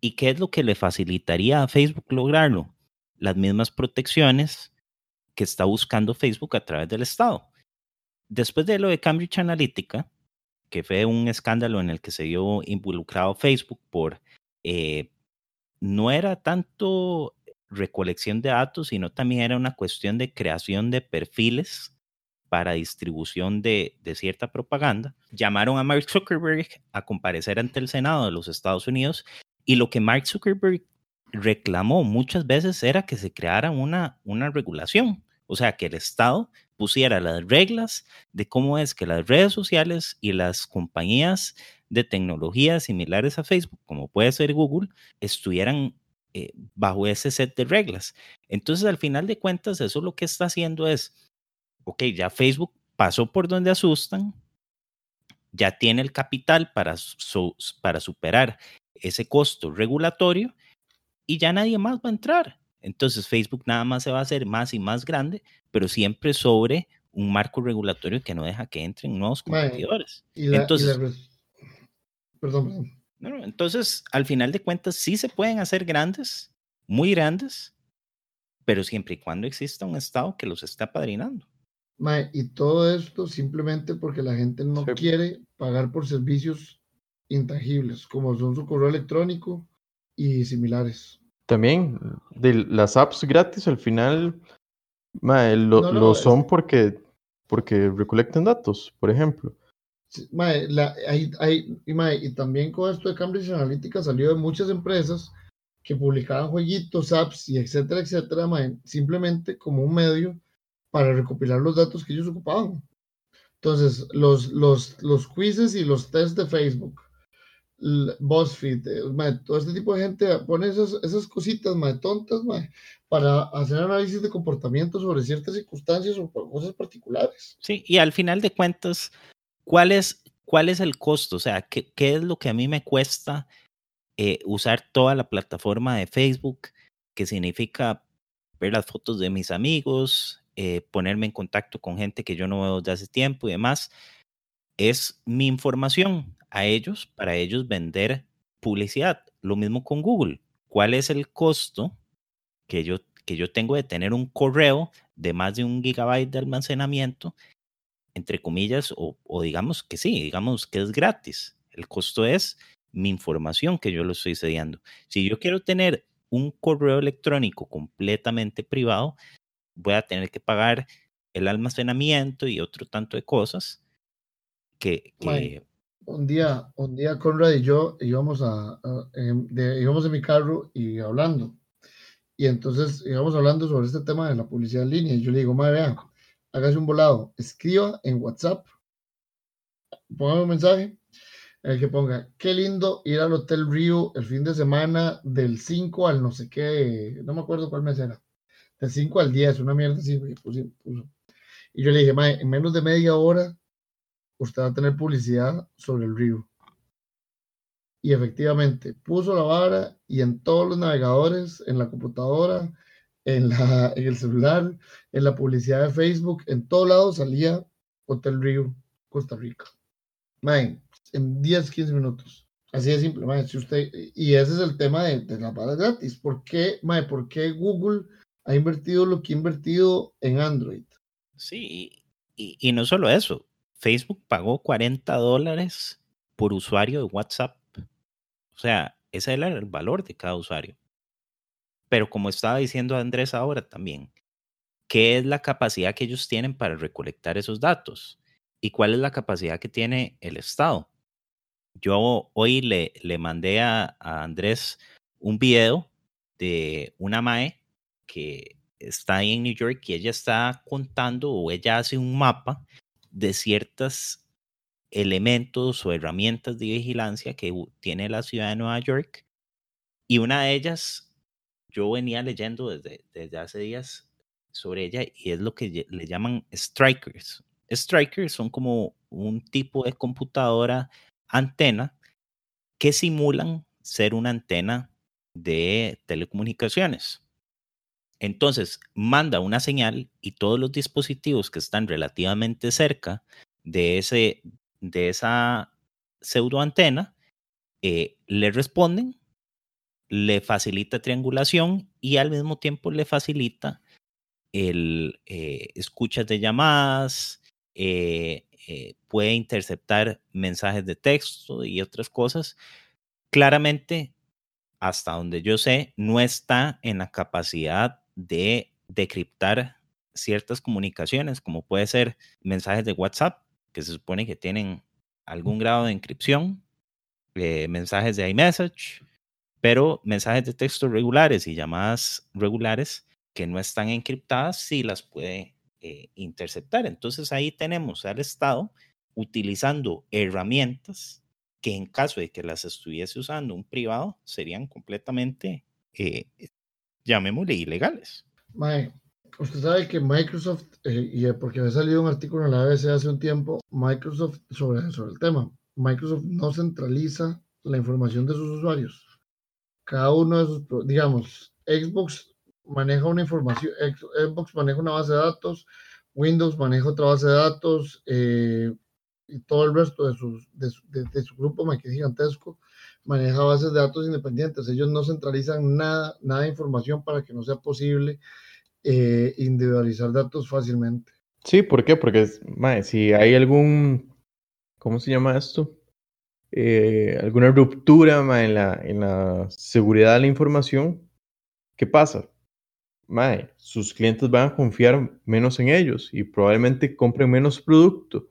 ¿Y qué es lo que le facilitaría a Facebook lograrlo? Las mismas protecciones que está buscando Facebook a través del Estado. Después de lo de Cambridge Analytica, que fue un escándalo en el que se vio involucrado Facebook por, eh, no era tanto recolección de datos, sino también era una cuestión de creación de perfiles para distribución de, de, cierta propaganda. Llamaron a Mark Zuckerberg a comparecer ante el Senado de los Estados Unidos y lo que Mark Zuckerberg reclamó muchas veces era que se creara una, una regulación, o sea, que el Estado pusiera las reglas de cómo es que las redes sociales y las compañías de tecnología similares a Facebook, como puede ser Google, estuvieran eh, bajo ese set de reglas. Entonces, al final de cuentas, eso lo que está haciendo es, ok, ya Facebook pasó por donde asustan, ya tiene el capital para, para superar ese costo regulatorio y ya nadie más va a entrar. Entonces Facebook nada más se va a hacer más y más grande, pero siempre sobre un marco regulatorio que no deja que entren nuevos competidores. entonces, perdón, entonces, al final de cuentas, sí se pueden hacer grandes, muy grandes, pero siempre y cuando exista un Estado que los esté apadrinando. y todo esto simplemente porque la gente no quiere pagar por servicios intangibles, como son su correo electrónico y similares. También de las apps gratis al final lo, son porque, porque recolectan datos, por ejemplo. y, también con esto de Cambridge Analytica salió de muchas empresas que publicaban jueguitos, apps y etcétera, etcétera, simplemente como un medio para recopilar los datos que ellos ocupaban. Entonces, los, los, los quizzes y los tests de Facebook BuzzFeed, eh, todo este tipo de gente pone esas, esas cositas más tontas para hacer análisis de comportamiento sobre ciertas circunstancias o cosas particulares. Sí, y al final de cuentas, ¿cuál es, cuál es el costo? O sea, ¿qué, qué es lo que a mí me cuesta eh, usar toda la plataforma de Facebook? Que significa ver las fotos de mis amigos, eh, ponerme en contacto con gente que yo no veo desde hace tiempo y demás. Es mi información a ellos para ellos vender publicidad. Lo mismo con Google. ¿Cuál es el costo que yo, que yo tengo de tener un correo de más de un gigabyte de almacenamiento, entre comillas, o, digamos que sí, digamos que es gratis? El costo es mi información que yo lo estoy cediendo. Si yo quiero tener un correo electrónico completamente privado, voy a tener que pagar el almacenamiento y otro tanto de cosas que, un día, un día Conrad y yo íbamos a, en, íbamos en mi carro y hablando. Y entonces íbamos hablando sobre este tema de la publicidad en línea. Y yo le digo, madre, vea, hágase un volado, escriba en WhatsApp, ponga un mensaje, en el que ponga, qué lindo ir al Hotel Rio el fin de semana del 5 al no sé qué, no me acuerdo cuál mes era, del 5 al 10, una mierda así. Y yo le dije, madre, en menos de media hora usted va a tener publicidad sobre el río. Y efectivamente, puso la vara y en todos los navegadores, en la computadora, en, la, en el celular, en la publicidad de Facebook, en todo lado salía Hotel Río, Costa Rica. Man, en 10, 15 minutos. Así de simple, man, si usted, y ese es el tema de, de la vara gratis. ¿Por qué, man, ¿Por qué Google ha invertido lo que ha invertido en Android? Sí, y, y no solo eso, Facebook pagó 40 dólares por usuario de WhatsApp. O sea, ese era el valor de cada usuario. Pero como estaba diciendo Andrés ahora también, ¿qué es la capacidad que ellos tienen para recolectar esos datos? ¿Y cuál es la capacidad que tiene el Estado? yo hoy le, le mandé a, a Andrés un video de una Mae que está ahí en New York y ella está contando o ella hace un mapa de ciertos elementos o herramientas de vigilancia que tiene la ciudad de Nueva York. Y una de ellas, yo venía leyendo desde, desde hace días sobre ella y es lo que le llaman strikers. Strikers son como un tipo de computadora antena que simulan ser una antena de telecomunicaciones. Entonces, manda una señal y todos los dispositivos que están relativamente cerca de, ese, de esa pseudoantena eh, le responden, le facilita triangulación y al mismo tiempo le facilita el eh, escuchas de llamadas, eh, puede interceptar mensajes de texto y otras cosas. Claramente, hasta donde yo sé, no está en la capacidad de decriptar ciertas comunicaciones, como puede ser mensajes de WhatsApp, que se supone que tienen algún grado de encripción, eh, mensajes de iMessage, pero mensajes de texto regulares y llamadas regulares que no están encriptadas sí las puede eh, interceptar. Entonces ahí tenemos al Estado utilizando herramientas que en caso de que las estuviese usando un privado serían completamente eh, llamémosle ilegales. usted sabe que Microsoft, eh, y porque había salido un artículo en la ABC hace un tiempo, Microsoft sobre, sobre el tema, Microsoft no centraliza la información de sus usuarios. Cada uno de sus, digamos, Xbox maneja una información, Xbox maneja una base de datos, Windows maneja otra base de datos, eh, y todo el resto de, sus, de, de, su grupo gigantesco maneja bases de datos independientes. Ellos no centralizan nada, nada de información para que no sea posible eh, individualizar datos fácilmente. Sí, ¿por qué? Porque si hay algún, ¿cómo se llama esto? Eh, alguna ruptura en, la, en la seguridad de la información, ¿qué pasa? sus clientes van a confiar menos en ellos y probablemente compren menos producto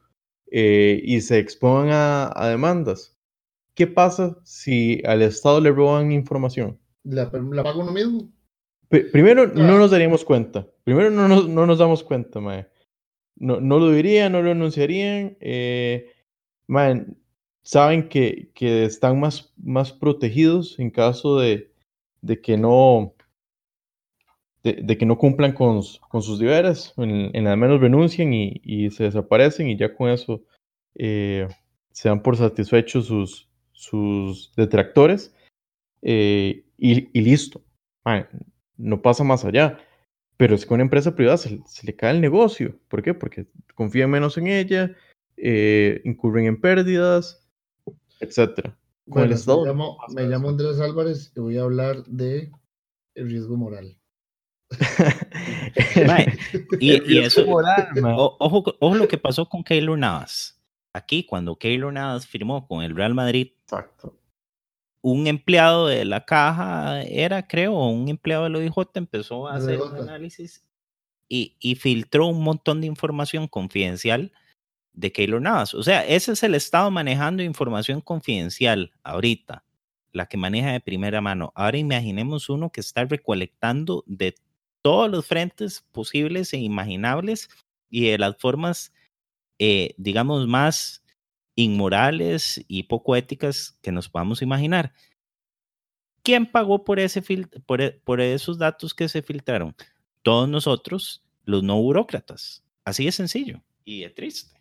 eh, y se expongan a demandas. ¿Qué pasa si al Estado le roban información? ¿La, paga uno mismo? primero, no nos daríamos cuenta. Primero, no nos, no nos damos cuenta, mae. No, no lo dirían, no lo anunciarían. Eh, saben que, que, están más, más protegidos en caso de, de que no de, que no cumplan con, con sus deberes, en, en al menos renuncian y, y, se desaparecen y ya con eso eh, se dan por satisfechos sus, sus detractores eh, y, listo. no pasa más allá. Pero es que a una empresa privada se, le cae el negocio. ¿Por qué? Porque confían menos en ella, eh, incurren en pérdidas, etc. me, llamo, Andrés Álvarez y voy a hablar de el riesgo moral. y, eso, ojo, ojo, lo que pasó con Keylor Navas aquí cuando Keylor Navas firmó con el Real Madrid, un empleado de la caja era, creo, un empleado del OIJ empezó a hacer un análisis y, y, filtró un montón de información confidencial de Keylor Navas. O sea, ese es el Estado manejando información confidencial ahorita, la que maneja de primera mano. Ahora imaginemos uno que está recolectando de todos los frentes posibles e imaginables y de las formas eh, digamos, más inmorales y poco éticas que nos podamos imaginar. ¿Quién pagó por, ese por, e, por esos datos que se filtraron? Todos nosotros, los no burócratas. Así de sencillo y de triste.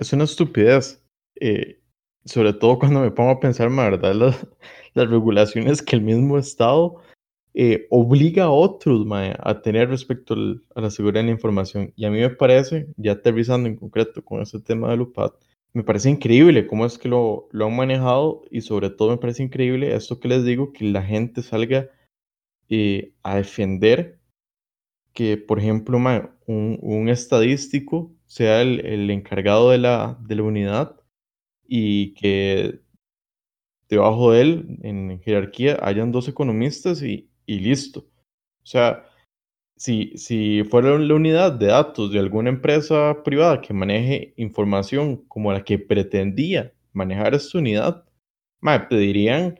es una estupidez. Eh, sobre todo cuando me pongo a pensar, ¿verdad? Las, las regulaciones que el mismo Estado eh, obliga a otros a tener respecto a la seguridad de la información. Y a mí me parece, ya aterrizando en concreto con este tema de UPAD, me parece increíble cómo es que lo, lo han manejado y sobre todo me parece increíble esto que les digo, que la gente salga eh, a defender que, por ejemplo, un, un, estadístico sea el, el encargado de la, de la unidad y que debajo de él, en jerarquía, hayan dos economistas y, y listo. O sea, si, si fuera la unidad de datos de alguna empresa privada que maneje información como la que pretendía manejar esta unidad, mae, pedirían,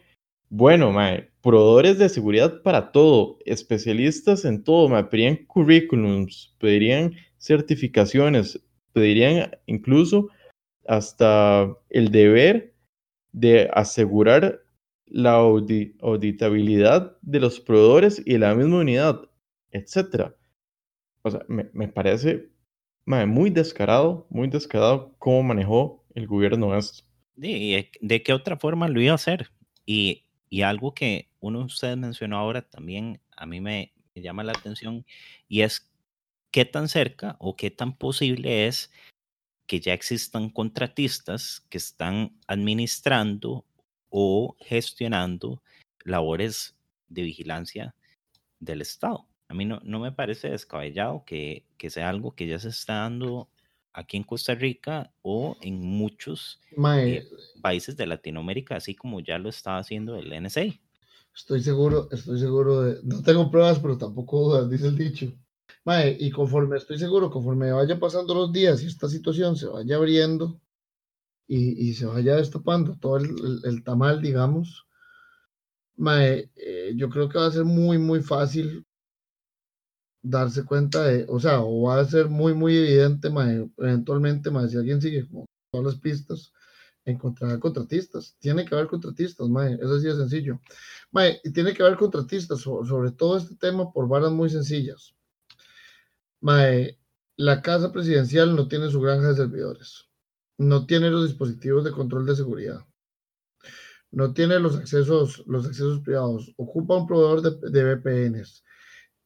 bueno, mae, proveedores de seguridad para todo, especialistas en todo, mae, pedirían currículums, pedirían certificaciones, pedirían incluso hasta el deber de asegurar la auditabilidad de los proveedores y la misma unidad, etcétera. O sea, me, parece muy descarado, muy descarado cómo manejó el gobierno esto. ¿De, ¿De qué otra forma lo iba a hacer? Y, y algo que uno de ustedes mencionó ahora también a mí me, me llama la atención y es qué tan cerca o qué tan posible es que ya existan contratistas que están administrando o gestionando labores de vigilancia del Estado. A mí no, no me parece descabellado que, que, sea algo que ya se está dando aquí en Costa Rica o en muchos eh, países de Latinoamérica, así como ya lo está haciendo el NSA. Estoy seguro, estoy seguro de, no tengo pruebas, pero tampoco dudas, dice el dicho. Mae, y conforme estoy seguro, conforme vaya pasando los días y esta situación se vaya abriendo y, se vaya destapando todo el, el, tamal, digamos, mae, eh, yo creo que va a ser muy, muy fácil darse cuenta de, o sea, o va a ser muy, muy evidente, mae, eventualmente, mae, si alguien sigue como todas las pistas, encontrar contratistas. Tiene que haber contratistas, mae, eso sí es sencillo. Mae, y tiene que haber contratistas sobre todo este tema por varas muy sencillas. Mae, la casa presidencial no tiene su granja de servidores, no tiene los dispositivos de control de seguridad, no tiene los accesos, los accesos privados, ocupa un proveedor de, de VPNs.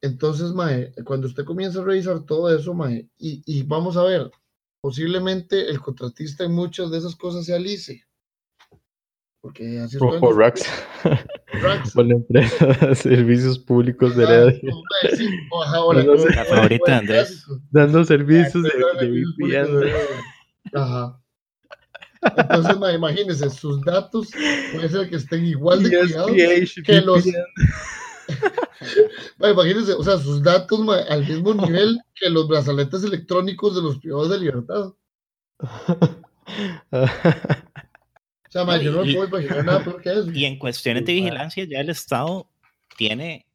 Entonces, Mae, cuando usted comienza a revisar todo eso, Mae, y, y vamos a ver, posiblemente el contratista en muchas de esas cosas sea Alice. Porque así es. O, Rax. Rax. O la empresa de servicios públicos de radio. Sí, ahora, la favorita Andrés. Dando servicios de, de VPN. Ajá. Entonces, ma, imagínense, sus datos puede ser que estén igual de cuidados que los. ma, imagínense, o sea, sus datos ma, al mismo nivel que los brazaletes electrónicos de los privados de libertad. O sea, yo no y, puedo imaginar nada peor que eso. Y en cuestiones de vigilancia, ya el Estado tiene,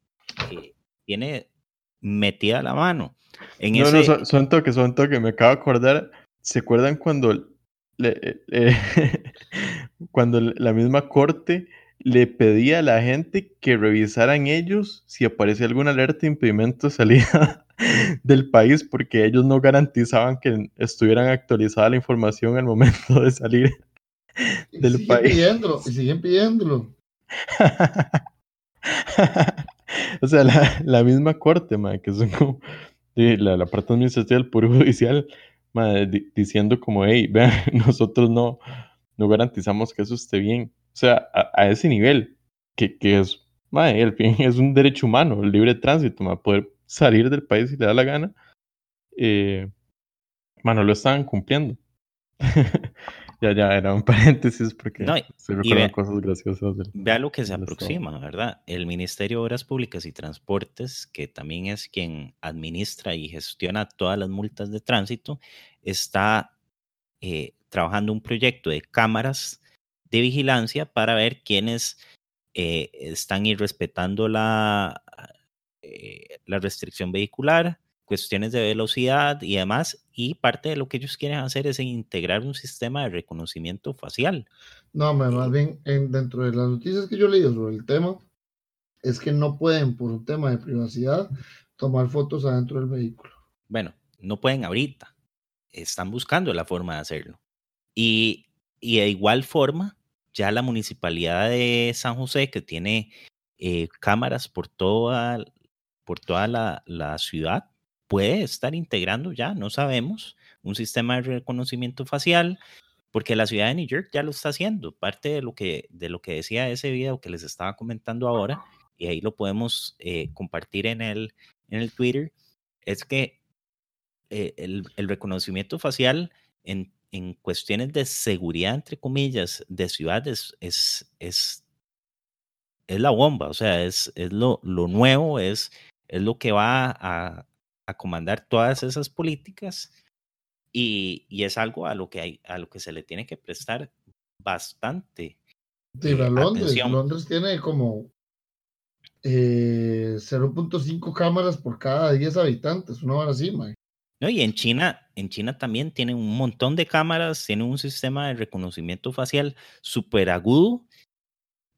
eh, tiene metida la mano. En no, ese... no, son, son toques, son toques. Me acabo de acordar. ¿Se acuerdan cuando, le, eh, cuando la misma corte le pedía a la gente que revisaran ellos si aparecía alguna alerta de impedimento de salida del país porque ellos no garantizaban que estuvieran actualizada la información al momento de salir del y país. Pidiéndolo, y siguen pidiéndolo. o sea, la, la, misma corte, ma, que son como la, la parte administrativa del Poder Judicial, ma, di, diciendo como, hey, vean, nosotros no, no garantizamos que eso esté bien. O sea, a, a ese nivel, que, que es, ma, el fin es un derecho humano, el libre tránsito, ma, poder salir del país si le da la gana, eh, ma, no lo estaban cumpliendo. Ya, ya, era un paréntesis porque no, se recuerdan cosas graciosas. Del, vea lo que se aproxima, estado. ¿verdad? El Ministerio de Obras Públicas y Transportes, que también es quien administra y gestiona todas las multas de tránsito, está eh, trabajando un proyecto de cámaras de vigilancia para ver quiénes eh, están irrespetando la, eh, la restricción vehicular, cuestiones de velocidad y demás, y parte de lo que ellos quieren hacer es integrar un sistema de reconocimiento facial. No, más bien, en, dentro de las noticias que yo he leído sobre el tema, es que no pueden, por un tema de privacidad, tomar fotos adentro del vehículo. Bueno, no pueden ahorita, están buscando la forma de hacerlo. Y, y de igual forma, ya la municipalidad de San José, que tiene eh, cámaras por toda, por toda la, la ciudad, puede estar integrando ya, no sabemos, un sistema de reconocimiento facial, porque la ciudad de New York ya lo está haciendo. Parte de lo que, de lo que decía ese video que les estaba comentando ahora, y ahí lo podemos eh, compartir en el, en el Twitter, es que eh, el, el, reconocimiento facial en, en, cuestiones de seguridad, entre comillas, de ciudades es, es, es la bomba, o sea, es, es lo, lo nuevo, es, es lo que va a, a comandar todas esas políticas y, y, es algo a lo, que hay, a lo que se le tiene que prestar bastante. Sí, Londres, Londres tiene como 0.5 cámaras por cada 10 habitantes, una hora así, man. No, y en China, en China también tienen un montón de cámaras, tienen un sistema de reconocimiento facial súper agudo.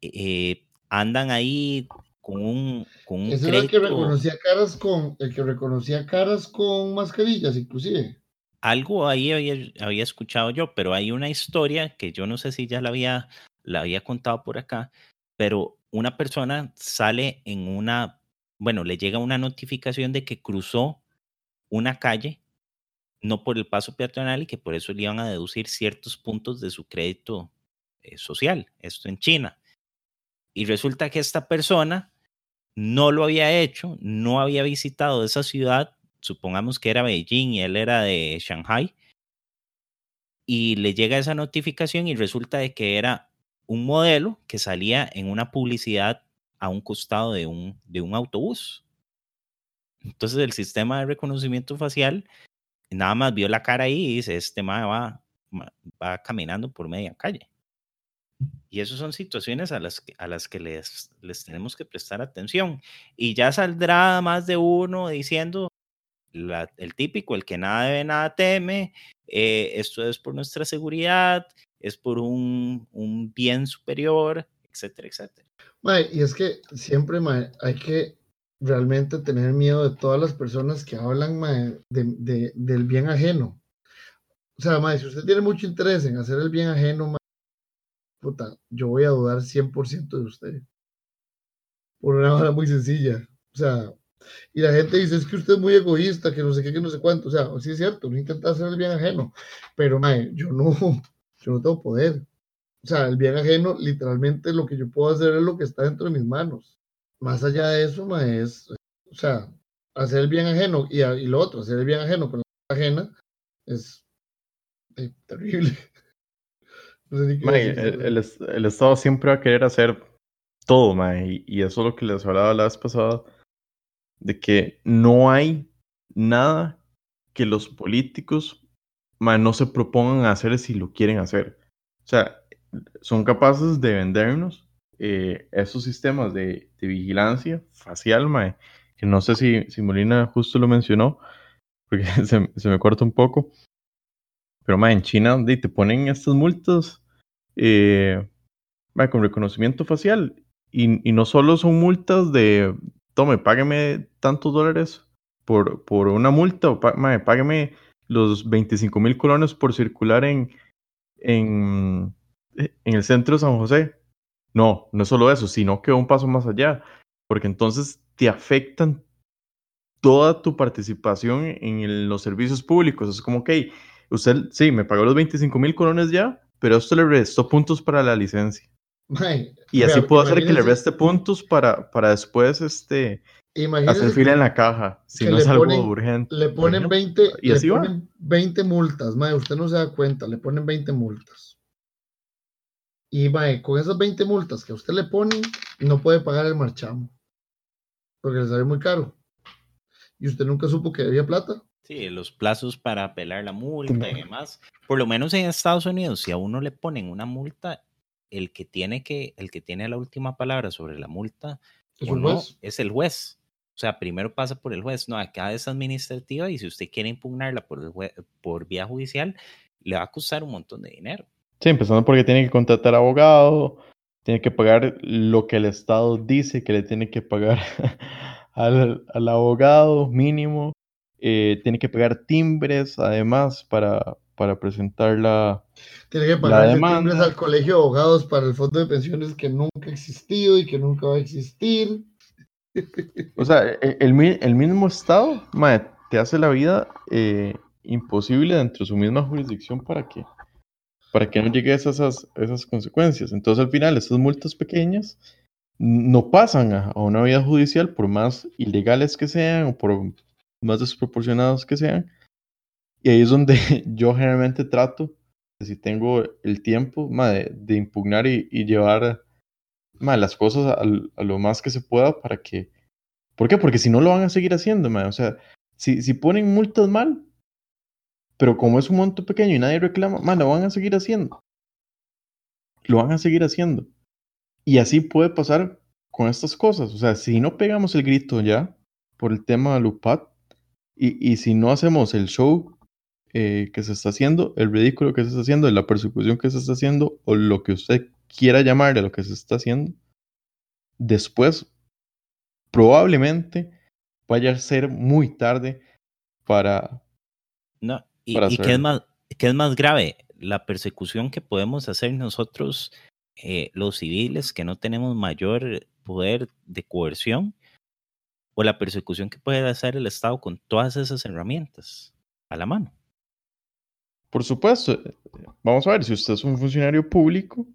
Eh, andan ahí con un, con un Ese era el que reconocía caras con, el que reconocía caras con mascarillas, inclusive. Algo ahí había, había, escuchado yo, pero hay una historia que yo no sé si ya la había, la había contado por acá, pero una persona sale en una, bueno, le llega una notificación de que cruzó una calle, no por el paso peatonal y que por eso le iban a deducir ciertos puntos de su crédito eh, social, esto en China. Y resulta que esta persona no lo había hecho, no había visitado esa ciudad, supongamos que era Beijing y él era de Shanghai, y le llega esa notificación y resulta de que era un modelo que salía en una publicidad a un costado de un, de un autobús. Entonces el sistema de reconocimiento facial nada más vio la cara ahí y dice, este va, va caminando por media calle. Y esas son situaciones a las que, a las que les, les tenemos que prestar atención. Y ya saldrá más de uno diciendo el típico, el que nada debe, nada teme, eh, esto es por nuestra seguridad, es por un, un bien superior, etcétera, etcétera. y es que siempre hay que realmente tener miedo de todas las personas que hablan de, de, del bien ajeno. O sea, si usted tiene mucho interés en hacer el bien ajeno, puta, yo voy a dudar 100% de usted. Por una manera muy sencilla. O sea, y la gente dice, es que usted es muy egoísta, que no sé qué, que no sé cuánto. O sea, sí es cierto, no intenta hacer el bien ajeno, pero mae, yo no, yo no tengo poder. O sea, el bien ajeno, literalmente lo que yo puedo hacer es lo que está dentro de mis manos. Más allá de eso, mae, es, o sea, hacer el bien ajeno y, lo otro, hacer el bien ajeno con la ajena, es eh, terrible. El, Estado siempre va a querer hacer todo, mae, y, eso es lo que les hablaba la vez pasada, de que no hay nada que los políticos no se propongan hacer si lo quieren hacer. O sea, son capaces de vendernos eh, esos sistemas de, vigilancia facial, mae, que no sé si, si Molina justo lo mencionó, porque se, se me corta un poco. Pero mae, en China te ponen estas multas eh, con reconocimiento facial. Y, no solo son multas de, tome, págueme tantos dólares por, por una multa, o págueme los 25 mil colones por circular en, en, en el centro de San José. No, no es solo eso, sino que un paso más allá, porque entonces te afectan toda tu participación en los servicios públicos. Es como, ok, usted sí, me pagó los 25 mil colones ya, pero esto le restó puntos para la licencia. y así puedo hacer que le reste puntos para, para después este, hacer fila en la caja, si no es algo urgente. Le ponen 20, ¿Y así ponen 20 multas, mae, usted no se da cuenta, le ponen 20 multas. Y mae, con esas 20 multas que a usted le ponen, no puede pagar el marchamo, porque le sale muy caro. Y usted nunca supo que debía plata. Sí, los plazos para apelar la multa y demás. Por lo menos en Estados Unidos, si a uno le ponen una multa, el que tiene que, el que tiene la última palabra sobre la multa ¿Es, no, es el juez. O sea, primero pasa por el juez. No, acá es administrativa y si usted quiere impugnarla por, por vía judicial, le va a costar un montón de dinero. Sí, empezando porque tiene que contratar abogado, tiene que pagar lo que el Estado dice que le tiene que pagar al, al abogado mínimo. Eh, tiene que pagar timbres además para, para presentar la, tiene que pagar timbres al colegio de abogados para el fondo de pensiones que nunca ha existido y que nunca va a existir. O sea, e, el, el mismo Estado te hace la vida eh, imposible dentro de su misma jurisdicción para que, para que no llegue a esas, esas consecuencias. Entonces, al final, estas multas pequeñas no pasan a, a una vida judicial, por más ilegales que sean o por más desproporcionados que sean. Y ahí es donde yo generalmente trato, si tengo el tiempo, de, impugnar y, llevar las cosas a, lo más que se pueda para que... ¿Por qué? Porque si no lo van a seguir haciendo, o sea, si, si ponen multas mal, pero como es un monto pequeño y nadie reclama, lo van a seguir haciendo. lo van a seguir haciendo. Y así puede pasar con estas cosas. O sea, si no pegamos el grito ya por el tema de Lupat y, y si no hacemos el show eh, que se está haciendo, el ridículo que se está haciendo, la persecución que se está haciendo o lo que usted quiera llamarle lo que se está haciendo, después probablemente vaya a ser muy tarde para... No, y, y ¿qué, es más, ¿qué es más grave? La persecución que podemos hacer nosotros, eh, los civiles, que no tenemos mayor poder de coerción, o la persecución que puede hacer el Estado con todas esas herramientas a la mano. Por supuesto, vamos a ver, si usted es un funcionario público,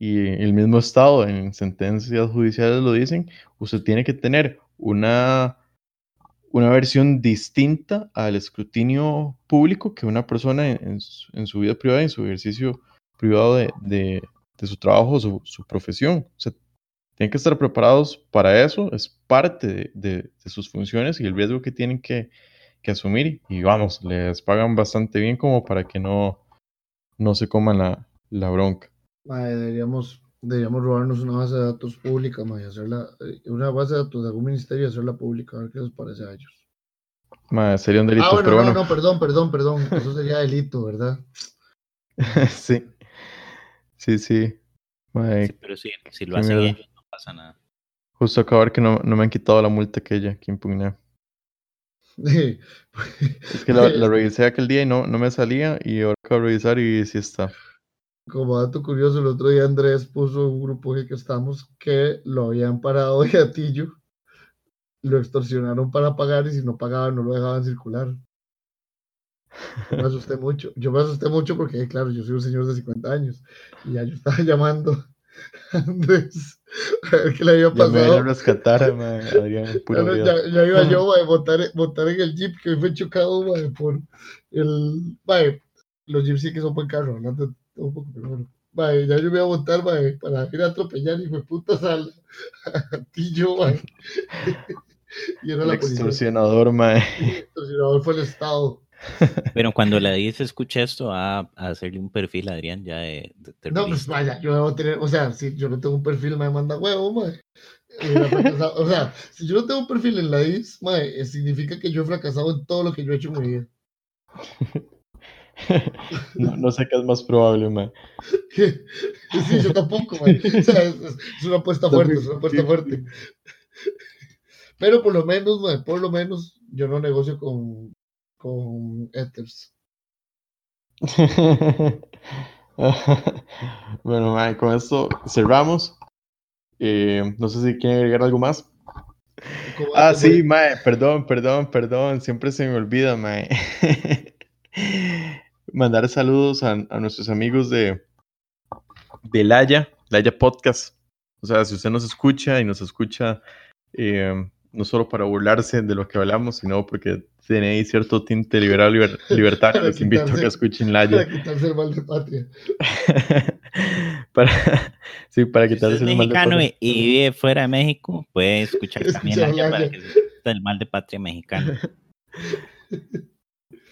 y el mismo Estado en sentencias judiciales lo dicen, usted tiene que tener una, una versión distinta al escrutinio público que una persona en, su, vida privada, en su ejercicio privado de, de, su trabajo, su, su profesión. O sea, tienen que estar preparados para eso, es parte de, de sus funciones y el riesgo que tienen que, que, asumir. Y vamos, les pagan bastante bien como para que no, no se coman la, la bronca deberíamos, deberíamos robarnos una base de datos pública, y hacerla, eh, una base de datos de algún ministerio y hacerla pública, a ver qué les parece a ellos. sería un delito. Ah, bueno, no, no, perdón, perdón, perdón. Eso sería delito, ¿verdad? sí. Sí, sí. pero sí, si lo hacen ellos, pasa nada. Justo acabo que no, no me han quitado la multa que ella que impugné. es que la, la, revisé aquel día y no, no me salía y ahora acabo de revisar y sí está. Como dato curioso, el otro día Andrés puso un grupo que estamos que lo habían parado de gatillo, lo extorsionaron para pagar y si no pagaban no lo dejaban circular. Yo me asusté mucho. Yo me asusté mucho porque, claro, yo soy un señor de 50 años y ya yo estaba llamando Andrés a ver qué le había pasado. Ya me rescatar, Adrián, ya, ya, iba yo a montar, montar, en el jeep que fue chocado por el. los jeeps sí que son buen carro, ¿no? un poco, pero Vale, ya yo voy a votar para ir a atropellar y me putas al yo, y era el la extorsionador, mae. El extorsionador fue el Estado. Pero cuando la dice escucha esto, va a hacerle un perfil a Adrián ya de, No, pues vaya, yo debo tener, o sea, si yo no tengo un perfil, me manda huevo, mae. O sea, si yo no tengo un perfil en la DIS, mae, significa que yo he fracasado en todo lo que yo he hecho en mi vida. no, sé qué es más probable, man. Sí, yo tampoco, man. O sea, es, una apuesta fuerte, es una apuesta fuerte. Pero por lo menos, man, por lo menos, yo no negocio con, con Ethers. bueno, man, con esto cerramos. Eh, no sé si quieren agregar algo más. Ah, sí, mae, perdón, perdón, perdón, siempre se me olvida, mae. mandar saludos a, nuestros amigos de, de Laya, Laya Podcast. O sea, si usted nos escucha y nos escucha eh, no solo para burlarse de lo que hablamos, sino porque tiene ahí cierto tinte liberal libertario, les invito a que escuchen Laya. Para quitarse el mal de patria. para, sí, para quitarse el mal de patria. y vive fuera de México, puede escuchar también Laya, para que se el mal de patria mexicano.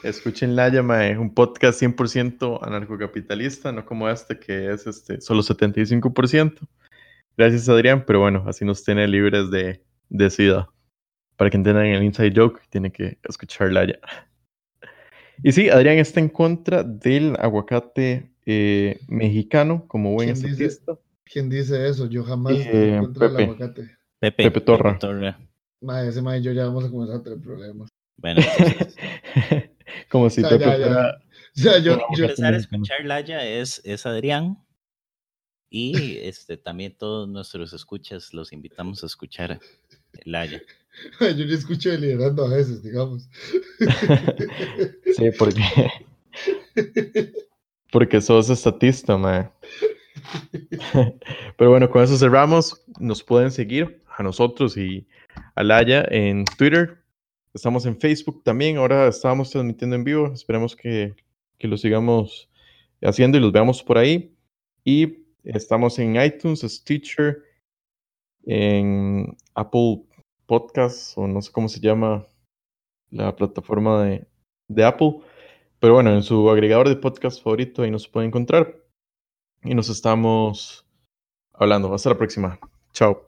Escuchen La Llama, es un podcast 100% anarcocapitalista, no como este que es este, solo 75%. Gracias Adrián, pero bueno, así nos tiene libres de, de SIDA. Para que entiendan el inside joke, tiene que escuchar La Y sí, Adrián está en contra del aguacate eh, mexicano como buen estatista. ¿Quién dice eso? Yo jamás eh, en contra del aguacate. Pepe, Pepe Torra. ese mae y yo ya vamos a comenzar a tener problemas. Bueno, Como si te fuera... Ya, yo, yo, empezar a escuchar Laya es, es Adrián. Y este, también todos nuestros escuchas los invitamos a escuchar Laya. Yo le escucho liderando a veces, digamos. sí, porque. Porque sos estatista, mae. Pero bueno, con eso cerramos. Nos pueden seguir a nosotros y a Laya en Twitter, Estamos en Facebook también, ahora estamos transmitiendo en vivo, esperemos que, que lo sigamos haciendo y los veamos por ahí. Y estamos en iTunes, Stitcher, en Apple Podcasts, o no sé cómo se llama la plataforma de, de Apple. Pero bueno, en su agregador de podcast favorito ahí nos puede encontrar. y nos estamos hablando. Hasta la próxima. Chao.